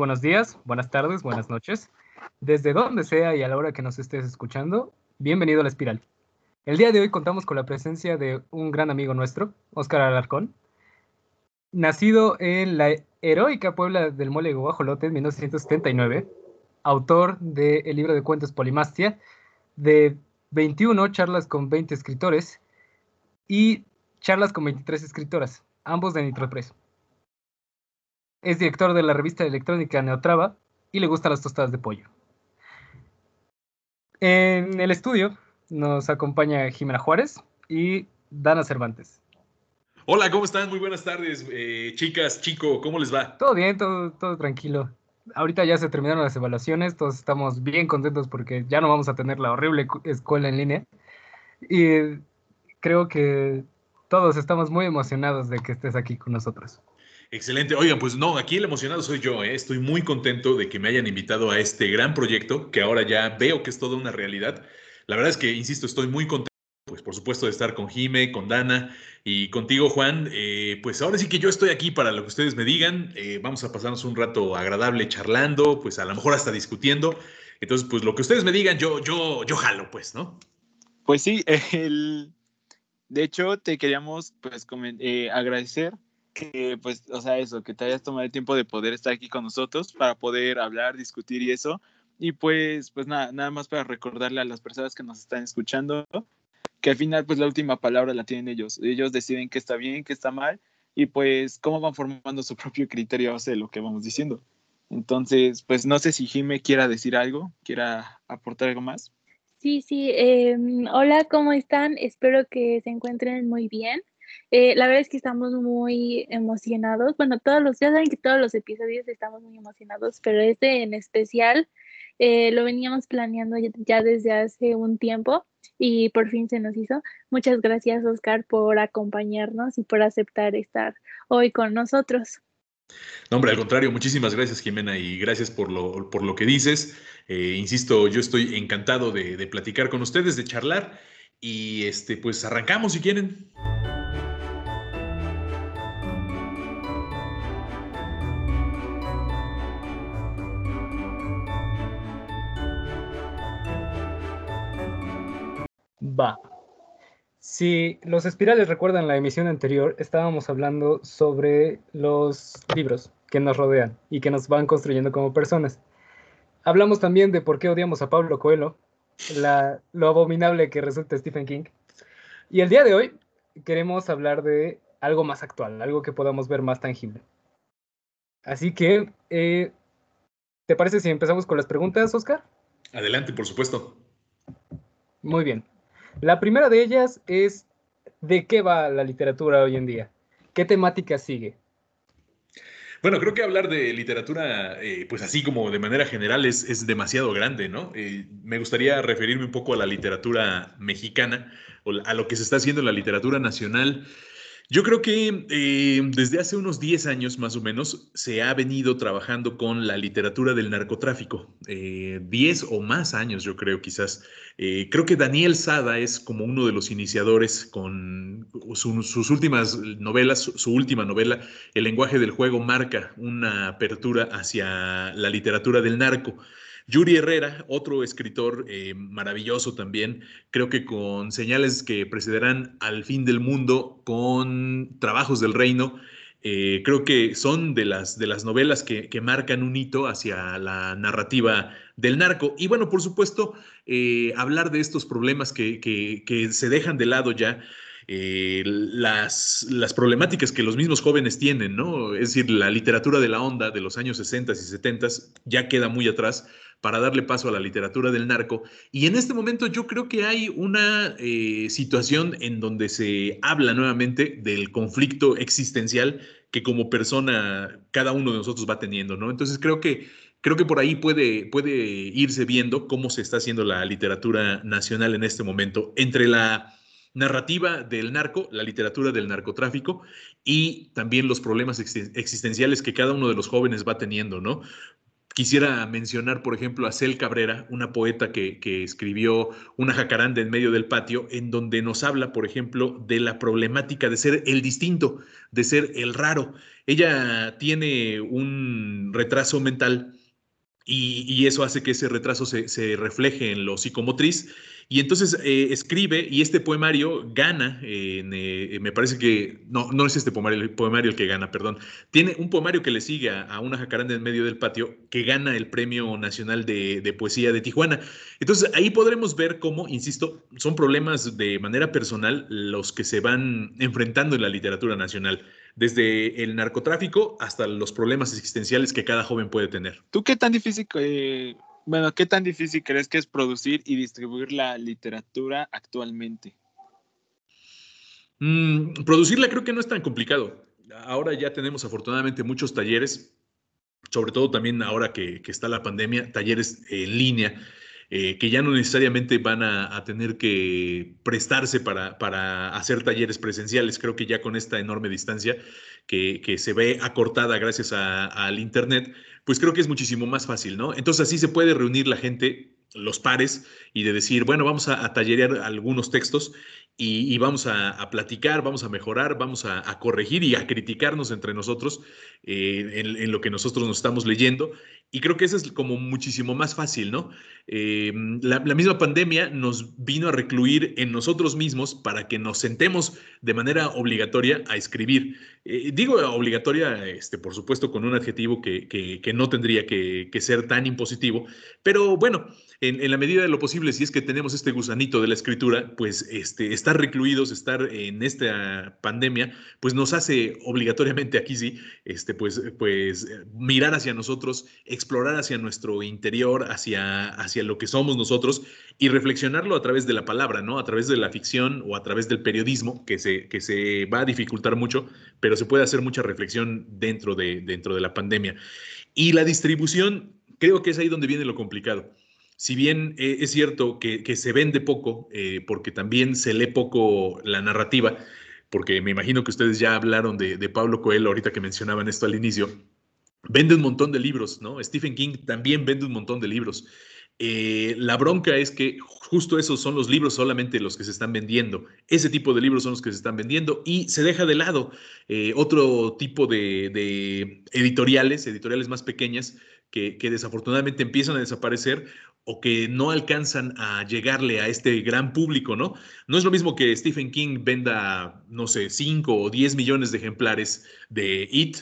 buenos días, buenas tardes, buenas noches. Desde donde sea y a la hora que nos estés escuchando, bienvenido a La Espiral. El día de hoy contamos con la presencia de un gran amigo nuestro, Óscar Alarcón, nacido en la heroica Puebla del Mole Guajolote en 1979, autor del libro de cuentos Polimastia, de 21 charlas con 20 escritores y charlas con 23 escritoras, ambos de Nitropress. Es director de la revista electrónica Neotrava y le gustan las tostadas de pollo. En el estudio nos acompaña Jimena Juárez y Dana Cervantes. Hola, ¿cómo están? Muy buenas tardes, eh, chicas, chico, ¿cómo les va? Todo bien, todo, todo tranquilo. Ahorita ya se terminaron las evaluaciones, todos estamos bien contentos porque ya no vamos a tener la horrible escuela en línea. Y creo que todos estamos muy emocionados de que estés aquí con nosotros. Excelente. Oigan, pues no, aquí el emocionado soy yo. ¿eh? Estoy muy contento de que me hayan invitado a este gran proyecto que ahora ya veo que es toda una realidad. La verdad es que, insisto, estoy muy contento, pues por supuesto, de estar con Jime, con Dana y contigo, Juan. Eh, pues ahora sí que yo estoy aquí para lo que ustedes me digan. Eh, vamos a pasarnos un rato agradable charlando, pues a lo mejor hasta discutiendo. Entonces, pues lo que ustedes me digan, yo, yo, yo jalo, pues, ¿no? Pues sí, el, de hecho, te queríamos pues agradecer que pues, o sea, eso, que te hayas tomado el tiempo de poder estar aquí con nosotros para poder hablar, discutir y eso. Y pues, pues nada, nada más para recordarle a las personas que nos están escuchando que al final pues la última palabra la tienen ellos. Ellos deciden qué está bien, qué está mal y pues cómo van formando su propio criterio hace lo que vamos diciendo. Entonces, pues no sé si Jime quiera decir algo, quiera aportar algo más. Sí, sí. Em, hola, ¿cómo están? Espero que se encuentren muy bien. Eh, la verdad es que estamos muy emocionados. Bueno, todos los, ya saben que todos los episodios estamos muy emocionados, pero este en especial eh, lo veníamos planeando ya, desde hace un tiempo y por fin se nos hizo. Muchas gracias, Oscar, por acompañarnos y por aceptar estar hoy con nosotros. No, hombre, al contrario, muchísimas gracias, Jimena, y gracias por lo, por lo que dices. Eh, insisto, yo estoy encantado de, de, platicar con ustedes, de charlar, y este, pues arrancamos si quieren. Va. Si los espirales recuerdan la emisión anterior, estábamos hablando sobre los libros que nos rodean y que nos van construyendo como personas. Hablamos también de por qué odiamos a Pablo Coelho, la, lo abominable que resulta Stephen King. Y el día de hoy queremos hablar de algo más actual, algo que podamos ver más tangible. Así que, eh, ¿te parece si empezamos con las preguntas, Oscar? Adelante, por supuesto. Muy bien. La primera de ellas es, ¿de qué va la literatura hoy en día? ¿Qué temática sigue? Bueno, creo que hablar de literatura, eh, pues así como de manera general, es, es demasiado grande, ¿no? Eh, me gustaría referirme un poco a la literatura mexicana, o a lo que se está haciendo en la literatura nacional. Yo creo que eh, desde hace unos 10 años más o menos se ha venido trabajando con la literatura del narcotráfico. 10 eh, o más años, yo creo, quizás. Eh, creo que Daniel Sada es como uno de los iniciadores con sus últimas novelas. Su, última novela, El lenguaje del juego, marca una apertura hacia la literatura del narco. Yuri Herrera, otro escritor eh, maravilloso también, creo que con señales que precederán al fin del mundo, con trabajos del reino, eh, creo que son de las, de las novelas que, marcan un hito hacia la narrativa del narco. Y bueno, por supuesto, eh, hablar de estos problemas que, que, se dejan de lado ya. las, las, problemáticas que los mismos jóvenes tienen, ¿no? Es decir, la literatura de la onda de los años 60 y 70 ya queda muy atrás, para darle paso a la literatura del narco. Y en este momento yo creo que hay una eh, situación en donde se habla nuevamente del conflicto existencial que como persona cada uno de nosotros va teniendo, ¿no? Entonces creo que, creo que por ahí puede, puede irse viendo cómo se está haciendo la literatura nacional en este momento entre la narrativa del narco, la literatura del narcotráfico y también los problemas existenciales que cada uno de los jóvenes va teniendo, ¿no? Quisiera mencionar, por ejemplo, a Cel Cabrera, una poeta que, escribió una jacaranda en medio del patio, en donde nos habla, por ejemplo, de la problemática de ser el distinto, de ser el raro. Ella tiene un retraso mental y, eso hace que ese retraso se, se refleje en lo psicomotriz y entonces eh, escribe, y este poemario gana, eh, me parece que, no, no es este poemario, el que gana, perdón. Tiene un poemario que le sigue a, una jacaranda en medio del patio que gana el Premio Nacional de, de, Poesía de Tijuana. Entonces ahí podremos ver cómo, insisto, son problemas de manera personal los que se van enfrentando en la literatura nacional desde el narcotráfico hasta los problemas existenciales que cada joven puede tener. ¿Tú qué tan difícil eh, bueno, ¿qué tan difícil crees que es producir y distribuir la literatura actualmente? Mm, producirla creo que no es tan complicado. Ahora ya tenemos afortunadamente muchos talleres, sobre todo también ahora que, está la pandemia, talleres en línea. Eh, que ya no necesariamente van a, tener que prestarse para, para, hacer talleres presenciales. Creo que ya con esta enorme distancia que, que se ve acortada gracias al Internet, pues creo que es muchísimo más fácil, ¿no? Entonces así se puede reunir la gente, los pares, y de decir, bueno, vamos a, tallerear algunos textos y, vamos a, platicar, vamos a mejorar, vamos a, corregir y a criticarnos entre nosotros eh, en, lo que nosotros nos estamos leyendo. Y creo que eso es como muchísimo más fácil, ¿no? Eh, la, misma pandemia nos vino a recluir en nosotros mismos para que nos sentemos de manera obligatoria a escribir. Eh, digo obligatoria, este, por supuesto, con un adjetivo que, que, no tendría que, ser tan impositivo, pero bueno, en, la medida de lo posible, si es que tenemos este gusanito de la escritura, pues este, estar recluidos, estar en esta pandemia, pues nos hace obligatoriamente aquí sí, este, pues, pues mirar hacia nosotros, explorar hacia nuestro interior, hacia, hacia lo que somos nosotros y reflexionarlo a través de la palabra, ¿no? A través de la ficción o a través del periodismo, que se, que se va a dificultar mucho, pero se puede hacer mucha reflexión dentro de, dentro de la pandemia. Y la distribución, creo que es ahí donde viene lo complicado. Si bien eh, es cierto que, se vende poco, eh, porque también se lee poco la narrativa, porque me imagino que ustedes ya hablaron de, Pablo Coelho ahorita que mencionaban esto al inicio, vende un montón de libros, ¿no? Stephen King también vende un montón de libros. Eh, la bronca es que justo esos son los libros solamente los que se están vendiendo. Ese tipo de libros son los que se están vendiendo y se deja de lado otro tipo de, editoriales, editoriales más pequeñas, que, desafortunadamente empiezan a desaparecer o que no alcanzan a llegarle a este gran público, ¿no? No es lo mismo que Stephen King venda, no sé, 5 o 10 millones de ejemplares de It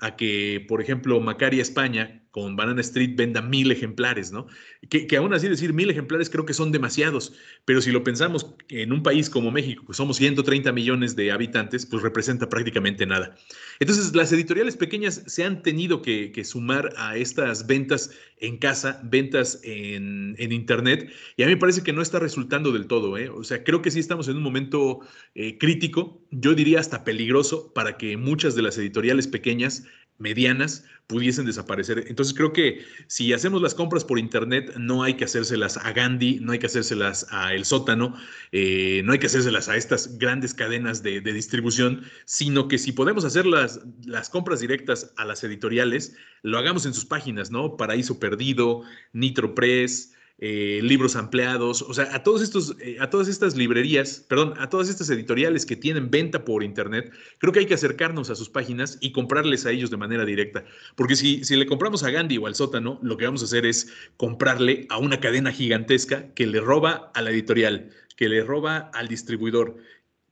a que, por ejemplo, Macaria España con Banana Street venda mil ejemplares, ¿no? Que, aún así decir mil ejemplares creo que son demasiados, pero si lo pensamos en un país como México, que somos 130 millones de habitantes, pues representa prácticamente nada. Entonces, las editoriales pequeñas se han tenido que, sumar a estas ventas en casa, ventas en, Internet, y a mí me parece que no está resultando del todo, ¿eh? O sea, creo que sí estamos en un momento eh, crítico, yo diría hasta peligroso, para que muchas de las editoriales pequeñas medianas pudiesen desaparecer. Entonces creo que si hacemos las compras por internet, no hay que hacérselas a Gandhi, no hay que hacérselas a El Sótano, eh, no hay que hacérselas a estas grandes cadenas de, distribución, sino que si podemos hacer las, las, compras directas a las editoriales, lo hagamos en sus páginas, ¿no? Paraíso Perdido, Nitro Press, eh, libros ampliados, o sea, a todos estos, eh, a todas estas librerías, perdón, a todas estas editoriales que tienen venta por internet, creo que hay que acercarnos a sus páginas y comprarles a ellos de manera directa, porque si, si le compramos a Gandhi o al sótano, lo que vamos a hacer es comprarle a una cadena gigantesca que le roba a la editorial, que le roba al distribuidor,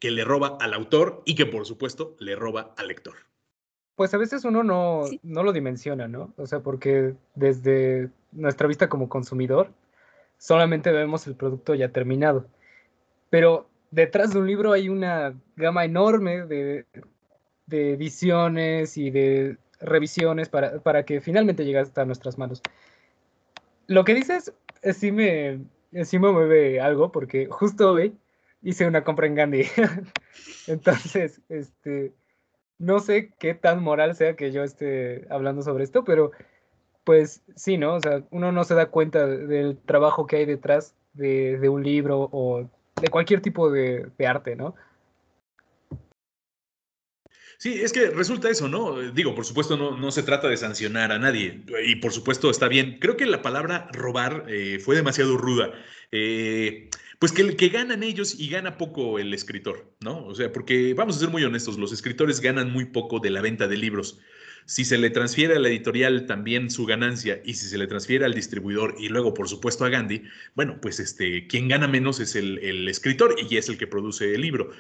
que le roba al autor y que por supuesto le roba al lector. Pues a veces uno no, no lo dimensiona, ¿no? O sea, porque desde nuestra vista como consumidor, solamente vemos el producto ya terminado. Pero detrás de un libro hay una gama enorme de, ediciones y de revisiones para, que finalmente llegue hasta nuestras manos. Lo que dices eh, sí me, eh, sí me mueve algo porque justo hoy hice una compra en Gandhi. Entonces, este, no sé qué tan moral sea que yo esté hablando sobre esto, pero pues sí, ¿no? O sea, uno no se da cuenta del trabajo que hay detrás de, un libro o de cualquier tipo de, arte, ¿no? Sí, es que resulta eso, ¿no? Digo, por supuesto, no, no se trata de sancionar a nadie. Y por supuesto, está bien. Creo que la palabra robar eh, fue demasiado ruda. Eh, pues que, que ganan ellos y gana poco el escritor, ¿no? O sea, porque vamos a ser muy honestos, los escritores ganan muy poco de la venta de libros. Si se le transfiere a la editorial también su ganancia y si se le transfiere al distribuidor y luego, por supuesto, a Gandhi, bueno, pues este, quien gana menos es el, el escritor y es el que produce el libro.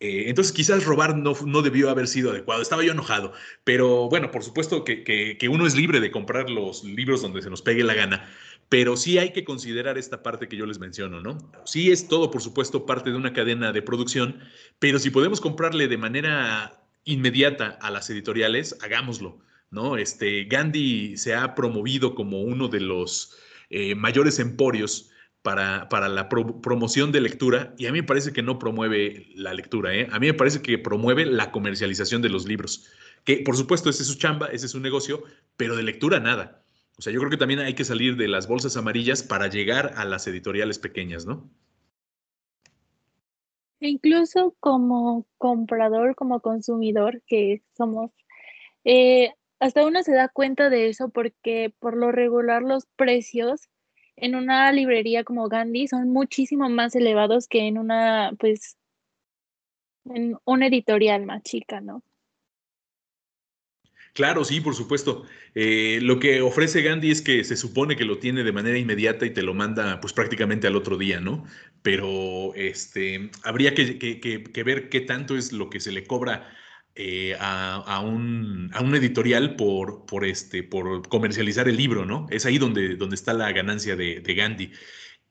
Eh, entonces, quizás robar no, no, debió haber sido adecuado. Estaba yo enojado. Pero bueno, por supuesto que, que, que, uno es libre de comprar los libros donde se nos pegue la gana. Pero sí hay que considerar esta parte que yo les menciono, ¿no? Sí es todo, por supuesto, parte de una cadena de producción, pero si podemos comprarle de manera inmediata a las editoriales, hagámoslo, ¿no? Este, Gandhi se ha promovido como uno de los eh, mayores emporios para, para la pro, promoción de lectura y a mí me parece que no promueve la lectura, ¿eh? a mí me parece que promueve la comercialización de los libros, que por supuesto ese es su chamba, ese es su negocio, pero de lectura nada. O sea, yo creo que también hay que salir de las bolsas amarillas para llegar a las editoriales pequeñas, ¿no? Incluso como comprador, como consumidor que somos, eh, hasta uno se da cuenta de eso porque por lo regular los precios en una librería como Gandhi son muchísimo más elevados que en una, pues, en una editorial más chica, ¿no? Claro, sí, por supuesto. Eh, lo que ofrece Gandhi es que se supone que lo tiene de manera inmediata y te lo manda pues prácticamente al otro día, ¿no? Pero este, habría que, que, ver qué tanto es lo que se le cobra eh, a, un, a, un, editorial por, por, este, por comercializar el libro, ¿no? Es ahí donde, donde está la ganancia de, Gandhi.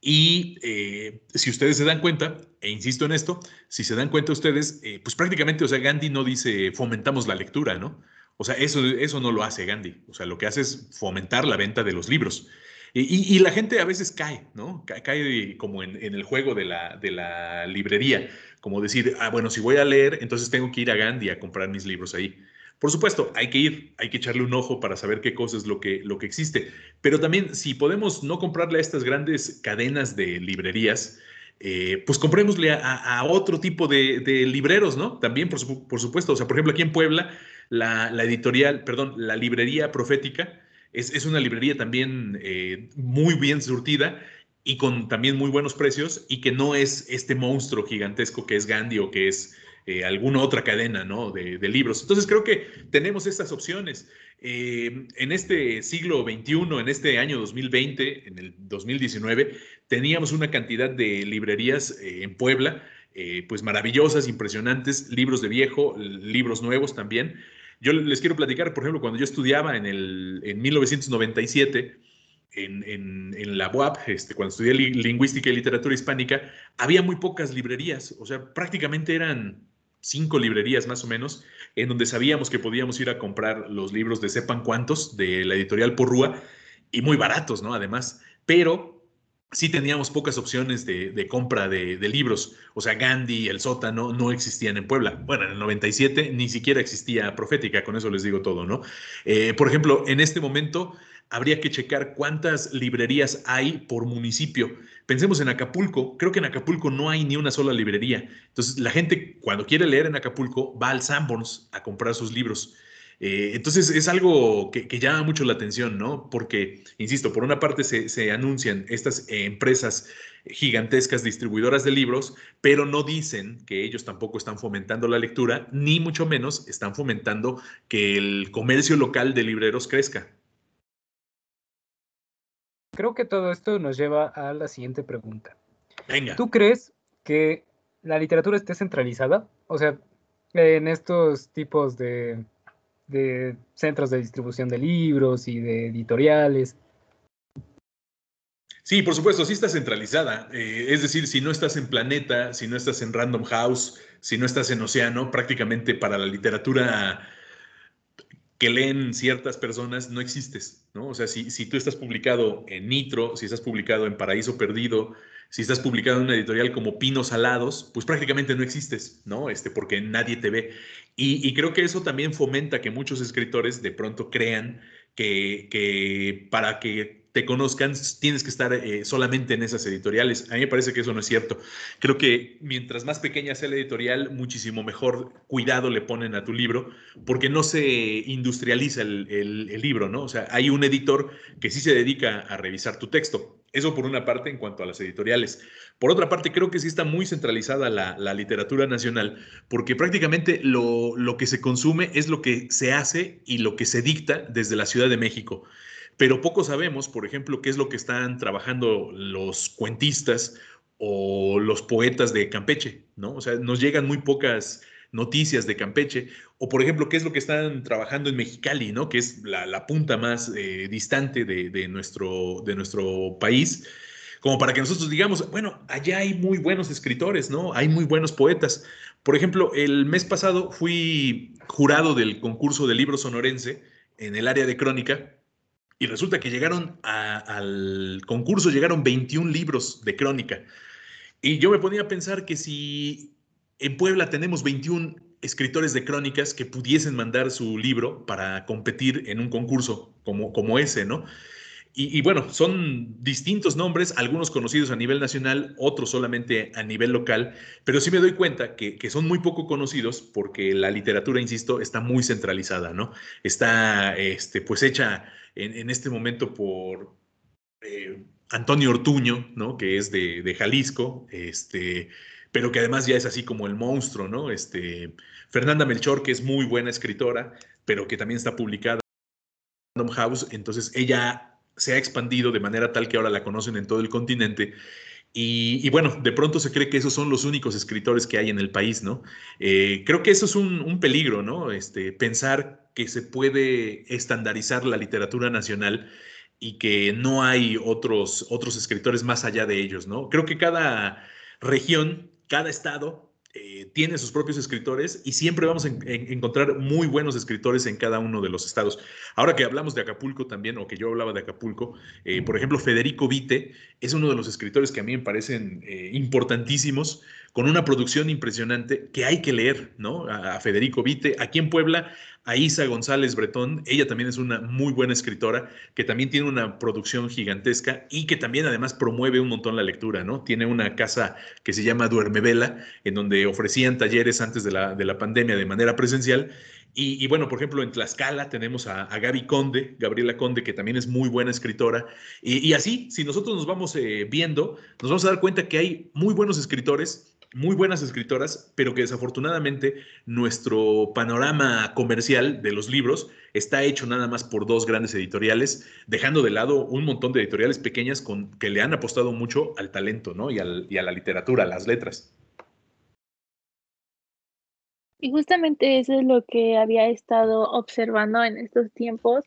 Y eh, si ustedes se dan cuenta, e insisto en esto, si se dan cuenta ustedes, pues prácticamente, o sea, Gandhi no dice fomentamos la lectura, ¿no? O sea, eso, eso no lo hace Gandhi. O sea, lo que hace es fomentar la venta de los libros. Y, la gente a veces cae, ¿no? Cae, como en, el juego de la, de la librería como decir, ah, bueno, si voy a leer, entonces tengo que ir a Gandhi a comprar mis libros ahí. Por supuesto, hay que ir, hay que echarle un ojo para saber qué cosa es lo que, lo que existe. Pero también, si podemos no comprarle a estas grandes cadenas de librerías, eh, pues comprémosle a, otro tipo de, libreros, ¿no? También, por, por, supuesto. O sea, por ejemplo, aquí en Puebla, la, editorial, perdón, la librería profética es, es una librería también eh, muy bien surtida y con también muy buenos precios y que no es este monstruo gigantesco que es Gandhi o que es eh, alguna otra cadena ¿no? de, de, libros. Entonces creo que tenemos estas opciones. Eh, en este siglo XXI, en este año 2020, en el 2019, teníamos una cantidad de librerías en Puebla, pues maravillosas, impresionantes, libros de viejo, libros nuevos también. Yo les quiero platicar, por ejemplo, cuando yo estudiaba en, el, en 1997, en, la UAP, este, cuando estudié lingüística y literatura hispánica, había muy pocas librerías, o sea, prácticamente eran cinco librerías más o menos, en donde sabíamos que podíamos ir a comprar los libros de sepan cuántos, de la editorial Porrúa, y muy baratos, ¿no? Además, pero sí teníamos pocas opciones de, compra de, de, libros, o sea, Gandhi, El Sótano, no existían en Puebla. Bueno, en el 97 ni siquiera existía Profética, con eso les digo todo, ¿no? Eh, por ejemplo, en este momento habría que checar cuántas librerías hay por municipio. Pensemos en Acapulco, creo que en Acapulco no hay ni una sola librería. Entonces, la gente cuando quiere leer en Acapulco va al Sanborns a comprar sus libros. Eh, entonces, es algo que, que, llama mucho la atención, ¿no? Porque, insisto, por una parte se, se anuncian estas eh, empresas gigantescas distribuidoras de libros, pero no dicen que ellos tampoco están fomentando la lectura, ni mucho menos están fomentando que el comercio local de libreros crezca creo que todo esto nos lleva a la siguiente pregunta. Venga. ¿Tú crees que la literatura esté centralizada? O sea, en estos tipos de, de centros de distribución de libros y de editoriales. Sí, por supuesto, sí está centralizada. Eh, es decir, si no estás en Planeta, si no estás en Random House, si no estás en Océano, prácticamente para la literatura que leen ciertas personas, no existes, ¿no? O sea, si, si tú estás publicado en Nitro, si estás publicado en Paraíso Perdido, si estás publicado en una editorial como Pinos Alados, pues prácticamente no existes, ¿no? Este, porque nadie te ve. Y, y creo que eso también fomenta que muchos escritores de pronto crean que, que para que te conozcan, tienes que estar eh, solamente en esas editoriales. A mí me parece que eso no es cierto. Creo que mientras más pequeña sea la editorial, muchísimo mejor cuidado le ponen a tu libro, porque no se industrializa el, libro, ¿no? O sea, hay un editor que sí se dedica a revisar tu texto. Eso por una parte en cuanto a las editoriales. Por otra parte, creo que sí está muy centralizada la, literatura nacional, porque prácticamente lo, lo que se consume es lo que se hace y lo que se dicta desde la Ciudad de México pero poco sabemos, por ejemplo, qué es lo que están trabajando los cuentistas o los poetas de Campeche, ¿no? O sea, nos llegan muy pocas noticias de Campeche, o por ejemplo, qué es lo que están trabajando en Mexicali, ¿no? Que es la, punta más eh, distante de, nuestro, de nuestro país, como para que nosotros digamos, bueno, allá hay muy buenos escritores, ¿no? Hay muy buenos poetas. Por ejemplo, el mes pasado fui jurado del concurso de libro sonorense en el área de crónica y resulta que llegaron al concurso, llegaron 21 libros de crónica. Y yo me ponía a pensar que si en Puebla tenemos 21 escritores de crónicas que pudiesen mandar su libro para competir en un concurso como, como ese, ¿no? Y, bueno, son distintos nombres, algunos conocidos a nivel nacional, otros solamente a nivel local, pero sí me doy cuenta que, que, son muy poco conocidos porque la literatura, insisto, está muy centralizada, ¿no? Está, este, pues, hecha en, este momento por eh, Antonio Ortuño, ¿no? Que es de, Jalisco, este, pero que además ya es así como el monstruo, ¿no? Este, Fernanda Melchor, que es muy buena escritora, pero que también está publicada en Random House, entonces ella se ha expandido de manera tal que ahora la conocen en todo el continente. Y, bueno, de pronto se cree que esos son los únicos escritores que hay en el país, ¿no? Eh, creo que eso es un, un, peligro, ¿no? Este, pensar que se puede estandarizar la literatura nacional y que no hay otros, otros escritores más allá de ellos, ¿no? Creo que cada región, cada estado eh, tiene sus propios escritores y siempre vamos a encontrar muy buenos escritores en cada uno de los estados. Ahora que hablamos de Acapulco también, o que yo hablaba de Acapulco, eh, por ejemplo, Federico Vite es uno de los escritores que a mí me parecen eh, importantísimos, con una producción impresionante que hay que leer, ¿no? A, Federico Vite. Aquí en Puebla a Isa González Bretón. Ella también es una muy buena escritora, que también tiene una producción gigantesca y que también además promueve un montón la lectura, ¿no? Tiene una casa que se llama Duerme Vela, en donde ofrecían talleres antes de la, de la pandemia de manera presencial. Y, bueno, por ejemplo, en Tlaxcala tenemos a, Gaby Conde, Gabriela Conde, que también es muy buena escritora. Y, así, si nosotros nos vamos eh, viendo, nos vamos a dar cuenta que hay muy buenos escritores muy buenas escritoras, pero que desafortunadamente nuestro panorama comercial de los libros está hecho nada más por dos grandes editoriales, dejando de lado un montón de editoriales pequeñas con, que le han apostado mucho al talento ¿no? y, a la literatura, a las letras. Y justamente eso es lo que había estado observando en estos tiempos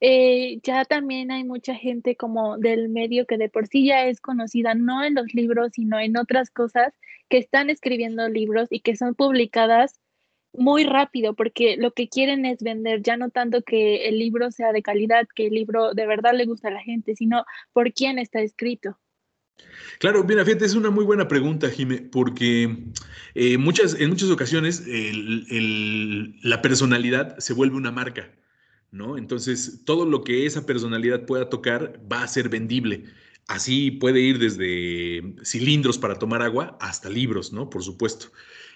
eh, ya también hay mucha gente como del medio que de por sí ya es conocida, no en los libros, sino en otras cosas, que están escribiendo libros y que son publicadas muy rápido, porque lo que quieren es vender, ya no tanto que el libro sea de calidad, que el libro de verdad le gusta a la gente, sino por quién está escrito. Claro, bien, fíjate, es una muy buena pregunta, Jime, porque eh, muchas, en muchas ocasiones la personalidad se vuelve una marca. ¿no? Entonces, todo lo que esa personalidad pueda tocar va a ser vendible. Así puede ir desde cilindros para tomar agua hasta libros, ¿no? Por supuesto.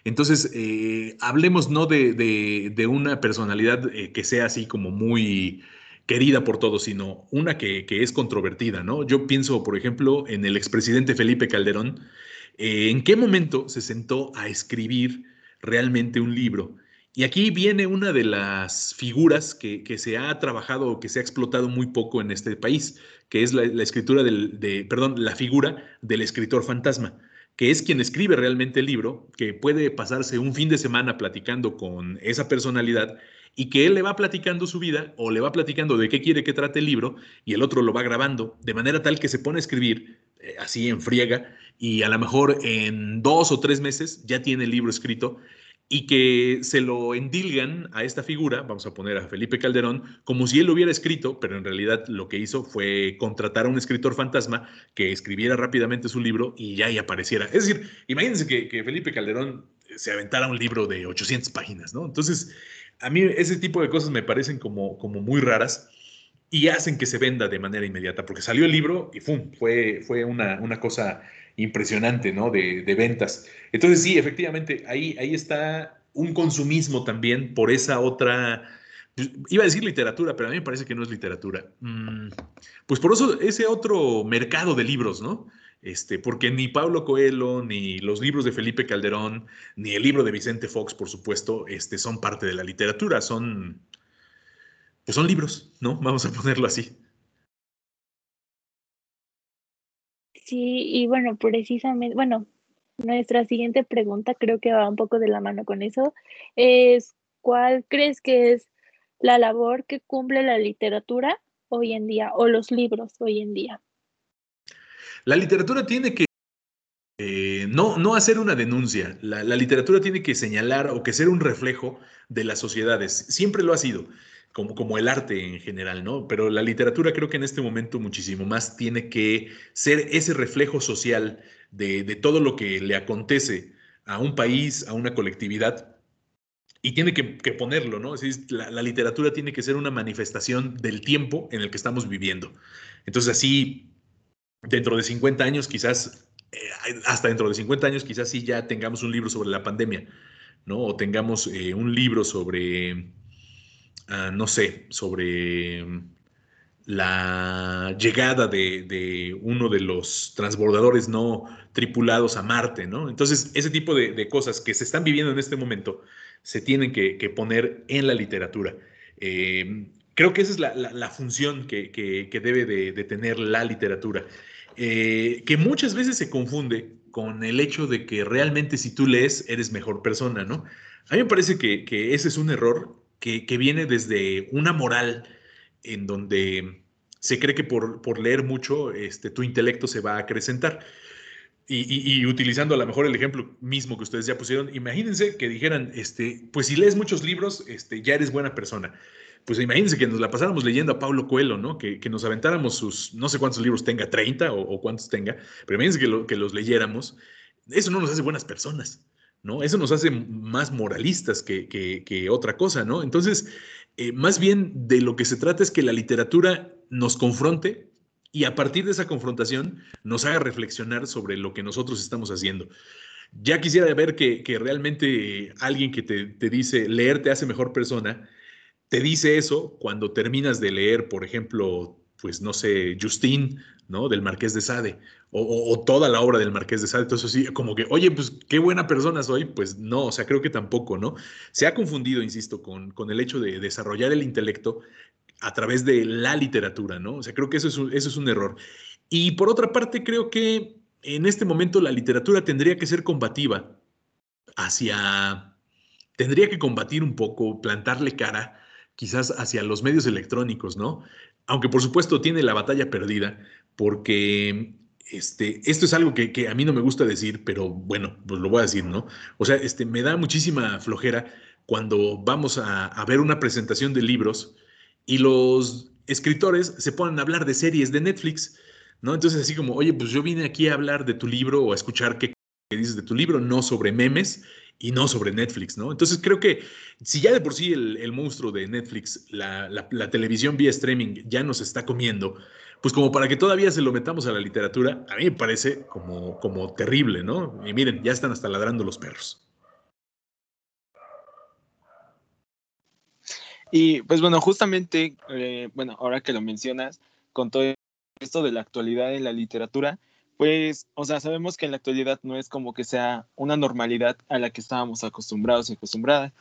Entonces, eh, hablemos no de, una personalidad eh, que sea así como muy querida por todos, sino una que, es controvertida, ¿no? Yo pienso, por ejemplo, en el expresidente Felipe Calderón. Eh, ¿En qué momento se sentó a escribir realmente un libro? Y aquí viene una de las figuras que, se ha trabajado o que se ha explotado muy poco en este país, que es la, escritura del, de, perdón, la figura del escritor fantasma, que es quien escribe realmente el libro, que puede pasarse un fin de semana platicando con esa personalidad y que él le va platicando su vida o le va platicando de qué quiere que trate el libro y el otro lo va grabando, de manera tal que se pone a escribir eh, así en friega y a lo mejor en dos o tres meses ya tiene el libro escrito y que se lo endilgan a esta figura, vamos a poner a Felipe Calderón, como si él lo hubiera escrito, pero en realidad lo que hizo fue contratar a un escritor fantasma que escribiera rápidamente su libro y ya y apareciera. Es decir, imagínense que, Felipe Calderón se aventara un libro de 800 páginas, ¿no? Entonces, a mí ese tipo de cosas me parecen como, como muy raras. Y hacen que se venda de manera inmediata, porque salió el libro y ¡fum! Fue, fue una, una cosa impresionante, ¿no? De, de, ventas. Entonces, sí, efectivamente, ahí, ahí está un consumismo también por esa otra, iba a decir literatura, pero a mí me parece que no es literatura. Mm, pues por eso ese otro mercado de libros, ¿no? Este, porque ni Pablo Coelho, ni los libros de Felipe Calderón, ni el libro de Vicente Fox, por supuesto, este, son parte de la literatura, son, pues son libros, ¿no? Vamos a ponerlo así. Sí, y bueno, precisamente, bueno, nuestra siguiente pregunta creo que va un poco de la mano con eso, es ¿cuál crees que es la labor que cumple la literatura hoy en día o los libros hoy en día? La literatura tiene que eh, no, no hacer una denuncia, la, la, literatura tiene que señalar o que ser un reflejo de las sociedades, siempre lo ha sido, como, como el arte en general, ¿no? Pero la literatura creo que en este momento muchísimo más tiene que ser ese reflejo social de, de todo lo que le acontece a un país, a una colectividad, y tiene que, que ponerlo, ¿no? Es la, la, literatura tiene que ser una manifestación del tiempo en el que estamos viviendo. Entonces, así, dentro de 50 años, quizás, eh, hasta dentro de 50 años, quizás sí ya tengamos un libro sobre la pandemia, ¿no? O tengamos eh, un libro sobre, uh, no sé, sobre la llegada de, uno de los transbordadores no tripulados a Marte, ¿no? Entonces, ese tipo de, cosas que se están viviendo en este momento se tienen que, poner en la literatura. Eh, creo que esa es la, función que, debe de, de, tener la literatura, eh, que muchas veces se confunde con el hecho de que realmente si tú lees eres mejor persona, ¿no? A mí me parece que, ese es un error que, viene desde una moral en donde se cree que por, por leer mucho este, tu intelecto se va a acrecentar. Y, utilizando a lo mejor el ejemplo mismo que ustedes ya pusieron, imagínense que dijeran, este, pues si lees muchos libros, este, ya eres buena persona. Pues imagínense que nos la pasáramos leyendo a Pablo Coelho, ¿no? Que, que nos aventáramos sus, no sé cuántos libros tenga, 30 o, o cuántos tenga, pero imagínense que, lo, que los leyéramos. Eso no nos hace buenas personas, ¿no? Eso nos hace más moralistas que, que, otra cosa, ¿no? Entonces, eh, más bien de lo que se trata es que la literatura nos confronte y a partir de esa confrontación nos haga reflexionar sobre lo que nosotros estamos haciendo. Ya quisiera ver que, que realmente alguien que te, te, dice leer te hace mejor persona, te dice eso cuando terminas de leer, por ejemplo, pues no sé, Justin, ¿no? Del Marqués de Sade, o, toda la obra del Marqués de Sade. Entonces, sí, como que, oye, pues qué buena persona soy, pues no, o sea, creo que tampoco, ¿no? Se ha confundido, insisto, con, con el hecho de desarrollar el intelecto a través de la literatura, ¿no? O sea, creo que eso es un, eso es un error. Y por otra parte, creo que en este momento la literatura tendría que ser combativa hacia, tendría que combatir un poco, plantarle cara quizás hacia los medios electrónicos, ¿no? Aunque por supuesto tiene la batalla perdida, porque este, esto es algo que, que, a mí no me gusta decir, pero bueno, pues lo voy a decir, ¿no? O sea, este, me da muchísima flojera cuando vamos a, a ver una presentación de libros y los escritores se ponen a hablar de series de Netflix, ¿no? Entonces así como, oye, pues yo vine aquí a hablar de tu libro o a escuchar qué dices de tu libro, no sobre memes y no sobre Netflix, ¿no? Entonces creo que si ya de por sí el, el monstruo de Netflix, la, la, la, televisión vía streaming ya nos está comiendo, pues como para que todavía se lo metamos a la literatura, a mí me parece como, como terrible, ¿no? Y miren, ya están hasta ladrando los perros. Y pues bueno, justamente, eh, bueno, ahora que lo mencionas, con todo esto de la actualidad de la literatura, pues, o sea, sabemos que en la actualidad no es como que sea una normalidad a la que estábamos acostumbrados y acostumbradas,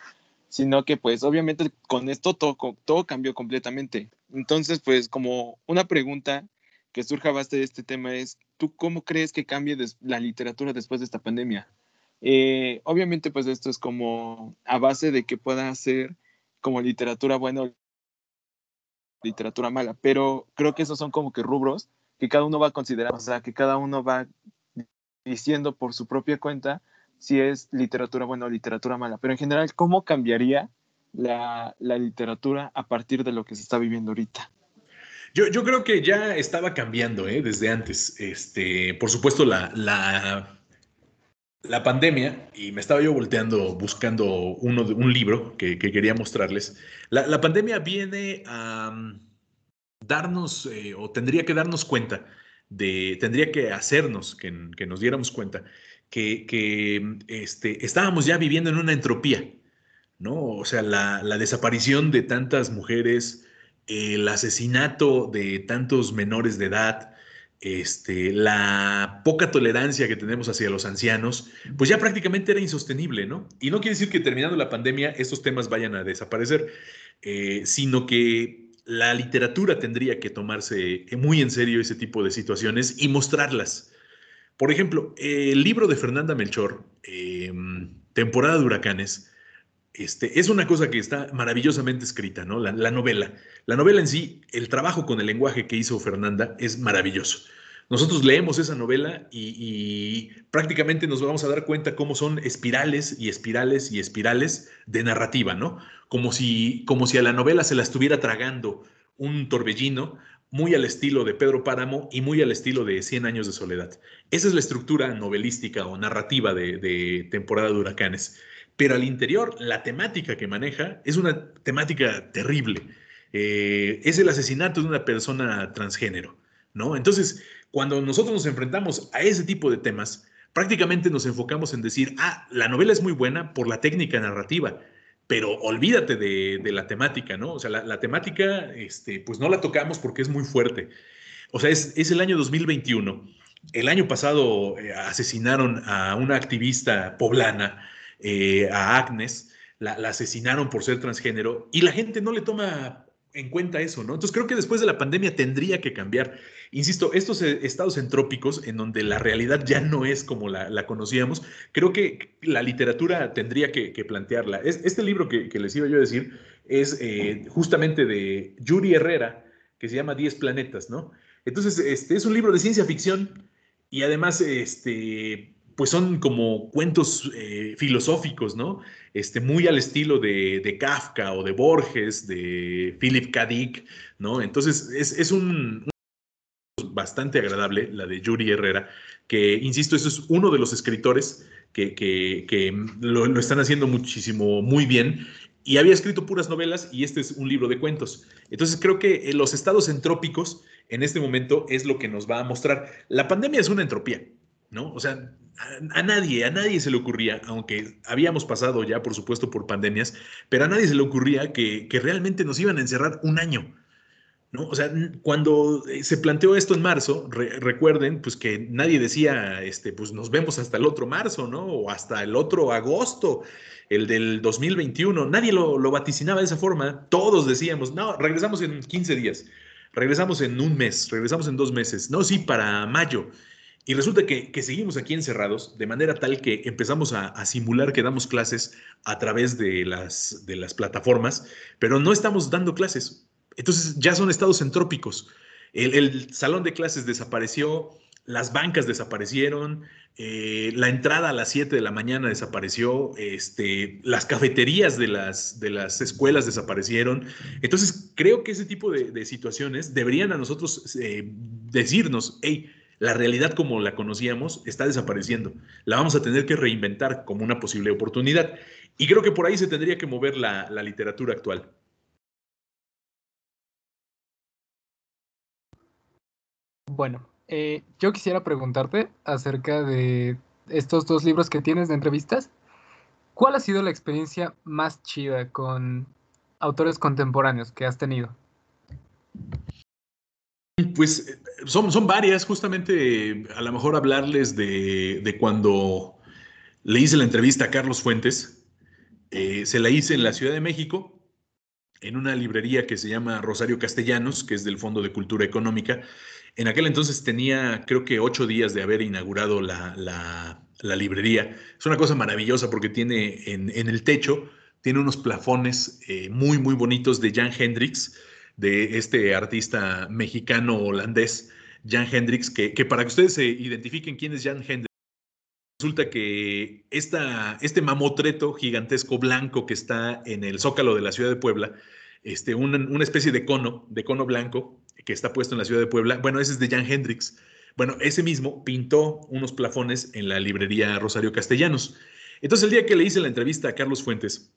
sino que pues obviamente con esto todo, todo cambió completamente. Entonces, pues como una pregunta que surja base de este tema es, ¿tú cómo crees que cambie la literatura después de esta pandemia? Eh, obviamente, pues esto es como a base de que pueda ser como literatura buena o literatura mala, pero creo que esos son como que rubros que cada uno va a considerar, o sea, que cada uno va diciendo por su propia cuenta si es literatura buena o literatura mala, pero en general, ¿cómo cambiaría la, la literatura a partir de lo que se está viviendo ahorita? Yo, yo creo que ya estaba cambiando ¿eh? desde antes. Este, por supuesto, la, la la pandemia, y me estaba yo volteando buscando uno de, un libro que, que quería mostrarles, la, la, pandemia viene a um, darnos eh, o tendría que darnos cuenta de, tendría que hacernos que, nos diéramos cuenta que, este, estábamos ya viviendo en una entropía, ¿no? O sea, la, desaparición de tantas mujeres, el asesinato de tantos menores de edad, este, la poca tolerancia que tenemos hacia los ancianos, pues ya prácticamente era insostenible, ¿no? Y no quiere decir que terminando la pandemia estos temas vayan a desaparecer, eh, sino que la literatura tendría que tomarse muy en serio ese tipo de situaciones y mostrarlas. Por ejemplo, el libro de Fernanda Melchor, em, Temporada de Huracanes, este, es una cosa que está maravillosamente escrita, ¿no? La, la, novela. La novela en sí, el trabajo con el lenguaje que hizo Fernanda es maravilloso. Nosotros leemos esa novela y, prácticamente nos vamos a dar cuenta cómo son espirales y espirales y espirales de narrativa, ¿no? Como si, como si a la novela se la estuviera tragando un torbellino muy al estilo de Pedro Páramo y muy al estilo de Cien años de soledad. Esa es la estructura novelística o narrativa de, temporada de huracanes. Pero al interior, la temática que maneja es una temática terrible. Eh, es el asesinato de una persona transgénero, ¿no? Entonces, cuando nosotros nos enfrentamos a ese tipo de temas, prácticamente nos enfocamos en decir, ah, la novela es muy buena por la técnica narrativa, pero olvídate de, la temática, ¿no? O sea, la, temática, este, pues no la tocamos porque es muy fuerte. O sea, es, el año 2021. El año pasado eh, asesinaron a una activista poblana, eh, a Agnes, la, la, asesinaron por ser transgénero y la gente no le toma en cuenta eso, ¿no? Entonces creo que después de la pandemia tendría que cambiar. Insisto, estos eh, estados entrópicos en donde la realidad ya no es como la, conocíamos, creo que la literatura tendría que, plantearla. este libro que, les iba yo a decir es eh, justamente de Yuri Herrera, que se llama Diez planetas, ¿no? Entonces, este es un libro de ciencia ficción y además, este, pues son como cuentos eh, filosóficos, ¿no? Este, muy al estilo de, Kafka o de Borges, de Philip K. Dick, ¿no? Entonces es, un, bastante agradable, la de Yuri Herrera, que, insisto, eso es uno de los escritores que, lo, están haciendo muchísimo, muy bien. Y había escrito puras novelas y este es un libro de cuentos. Entonces creo que eh, los estados entrópicos en este momento es lo que nos va a mostrar. La pandemia es una entropía, ¿no? O sea, a, nadie, a nadie se le ocurría, aunque habíamos pasado ya, por supuesto, por pandemias, pero a nadie se le ocurría que, realmente nos iban a encerrar un año. O sea, cuando eh, se planteó esto en marzo, recuerden, pues que nadie decía, este, pues nos vemos hasta el otro marzo, ¿no? O hasta el otro agosto, el del 2021. Nadie lo, lo vaticinaba de esa forma. Todos decíamos, no, regresamos en 15 días, regresamos en un mes, regresamos en dos meses. No, sí, para mayo. Y resulta que, seguimos aquí encerrados, de manera tal que empezamos a, simular que damos clases a través de las, de las plataformas, pero no estamos dando clases. Entonces ya son estados entrópicos. El, salón de clases desapareció, las bancas desaparecieron, eh, la entrada a las 7 de la mañana desapareció, este, las cafeterías de las, de las escuelas desaparecieron. Entonces creo que ese tipo de, situaciones deberían a nosotros eh, decirnos, hey, la realidad como la conocíamos está desapareciendo. La vamos a tener que reinventar como una posible oportunidad. Y creo que por ahí se tendría que mover la, literatura actual. Bueno, eh, yo quisiera preguntarte acerca de estos dos libros que tienes de entrevistas. ¿Cuál ha sido la experiencia más chida con autores contemporáneos que has tenido? Pues eh, son, son varias, justamente a lo mejor hablarles de, cuando le hice la entrevista a Carlos Fuentes. Eh, se la hice en la Ciudad de México, en una librería que se llama Rosario Castellanos, que es del Fondo de Cultura Económica. En aquel entonces tenía, creo que ocho días de haber inaugurado la, librería. Es una cosa maravillosa porque tiene en, el techo, tiene unos plafones eh, muy, muy bonitos de Jan Hendricks de este artista mexicano-holandés, Jan Hendricks, que, para que ustedes se identifiquen quién es Jan Hendricks, resulta que esta, este mamotreto gigantesco blanco que está en el zócalo de la ciudad de Puebla, este, una, una, especie de cono, de cono blanco que está puesto en la ciudad de Puebla, bueno, ese es de Jan Hendricks. Bueno, ese mismo pintó unos plafones en la librería Rosario Castellanos. Entonces, el día que le hice la entrevista a Carlos Fuentes,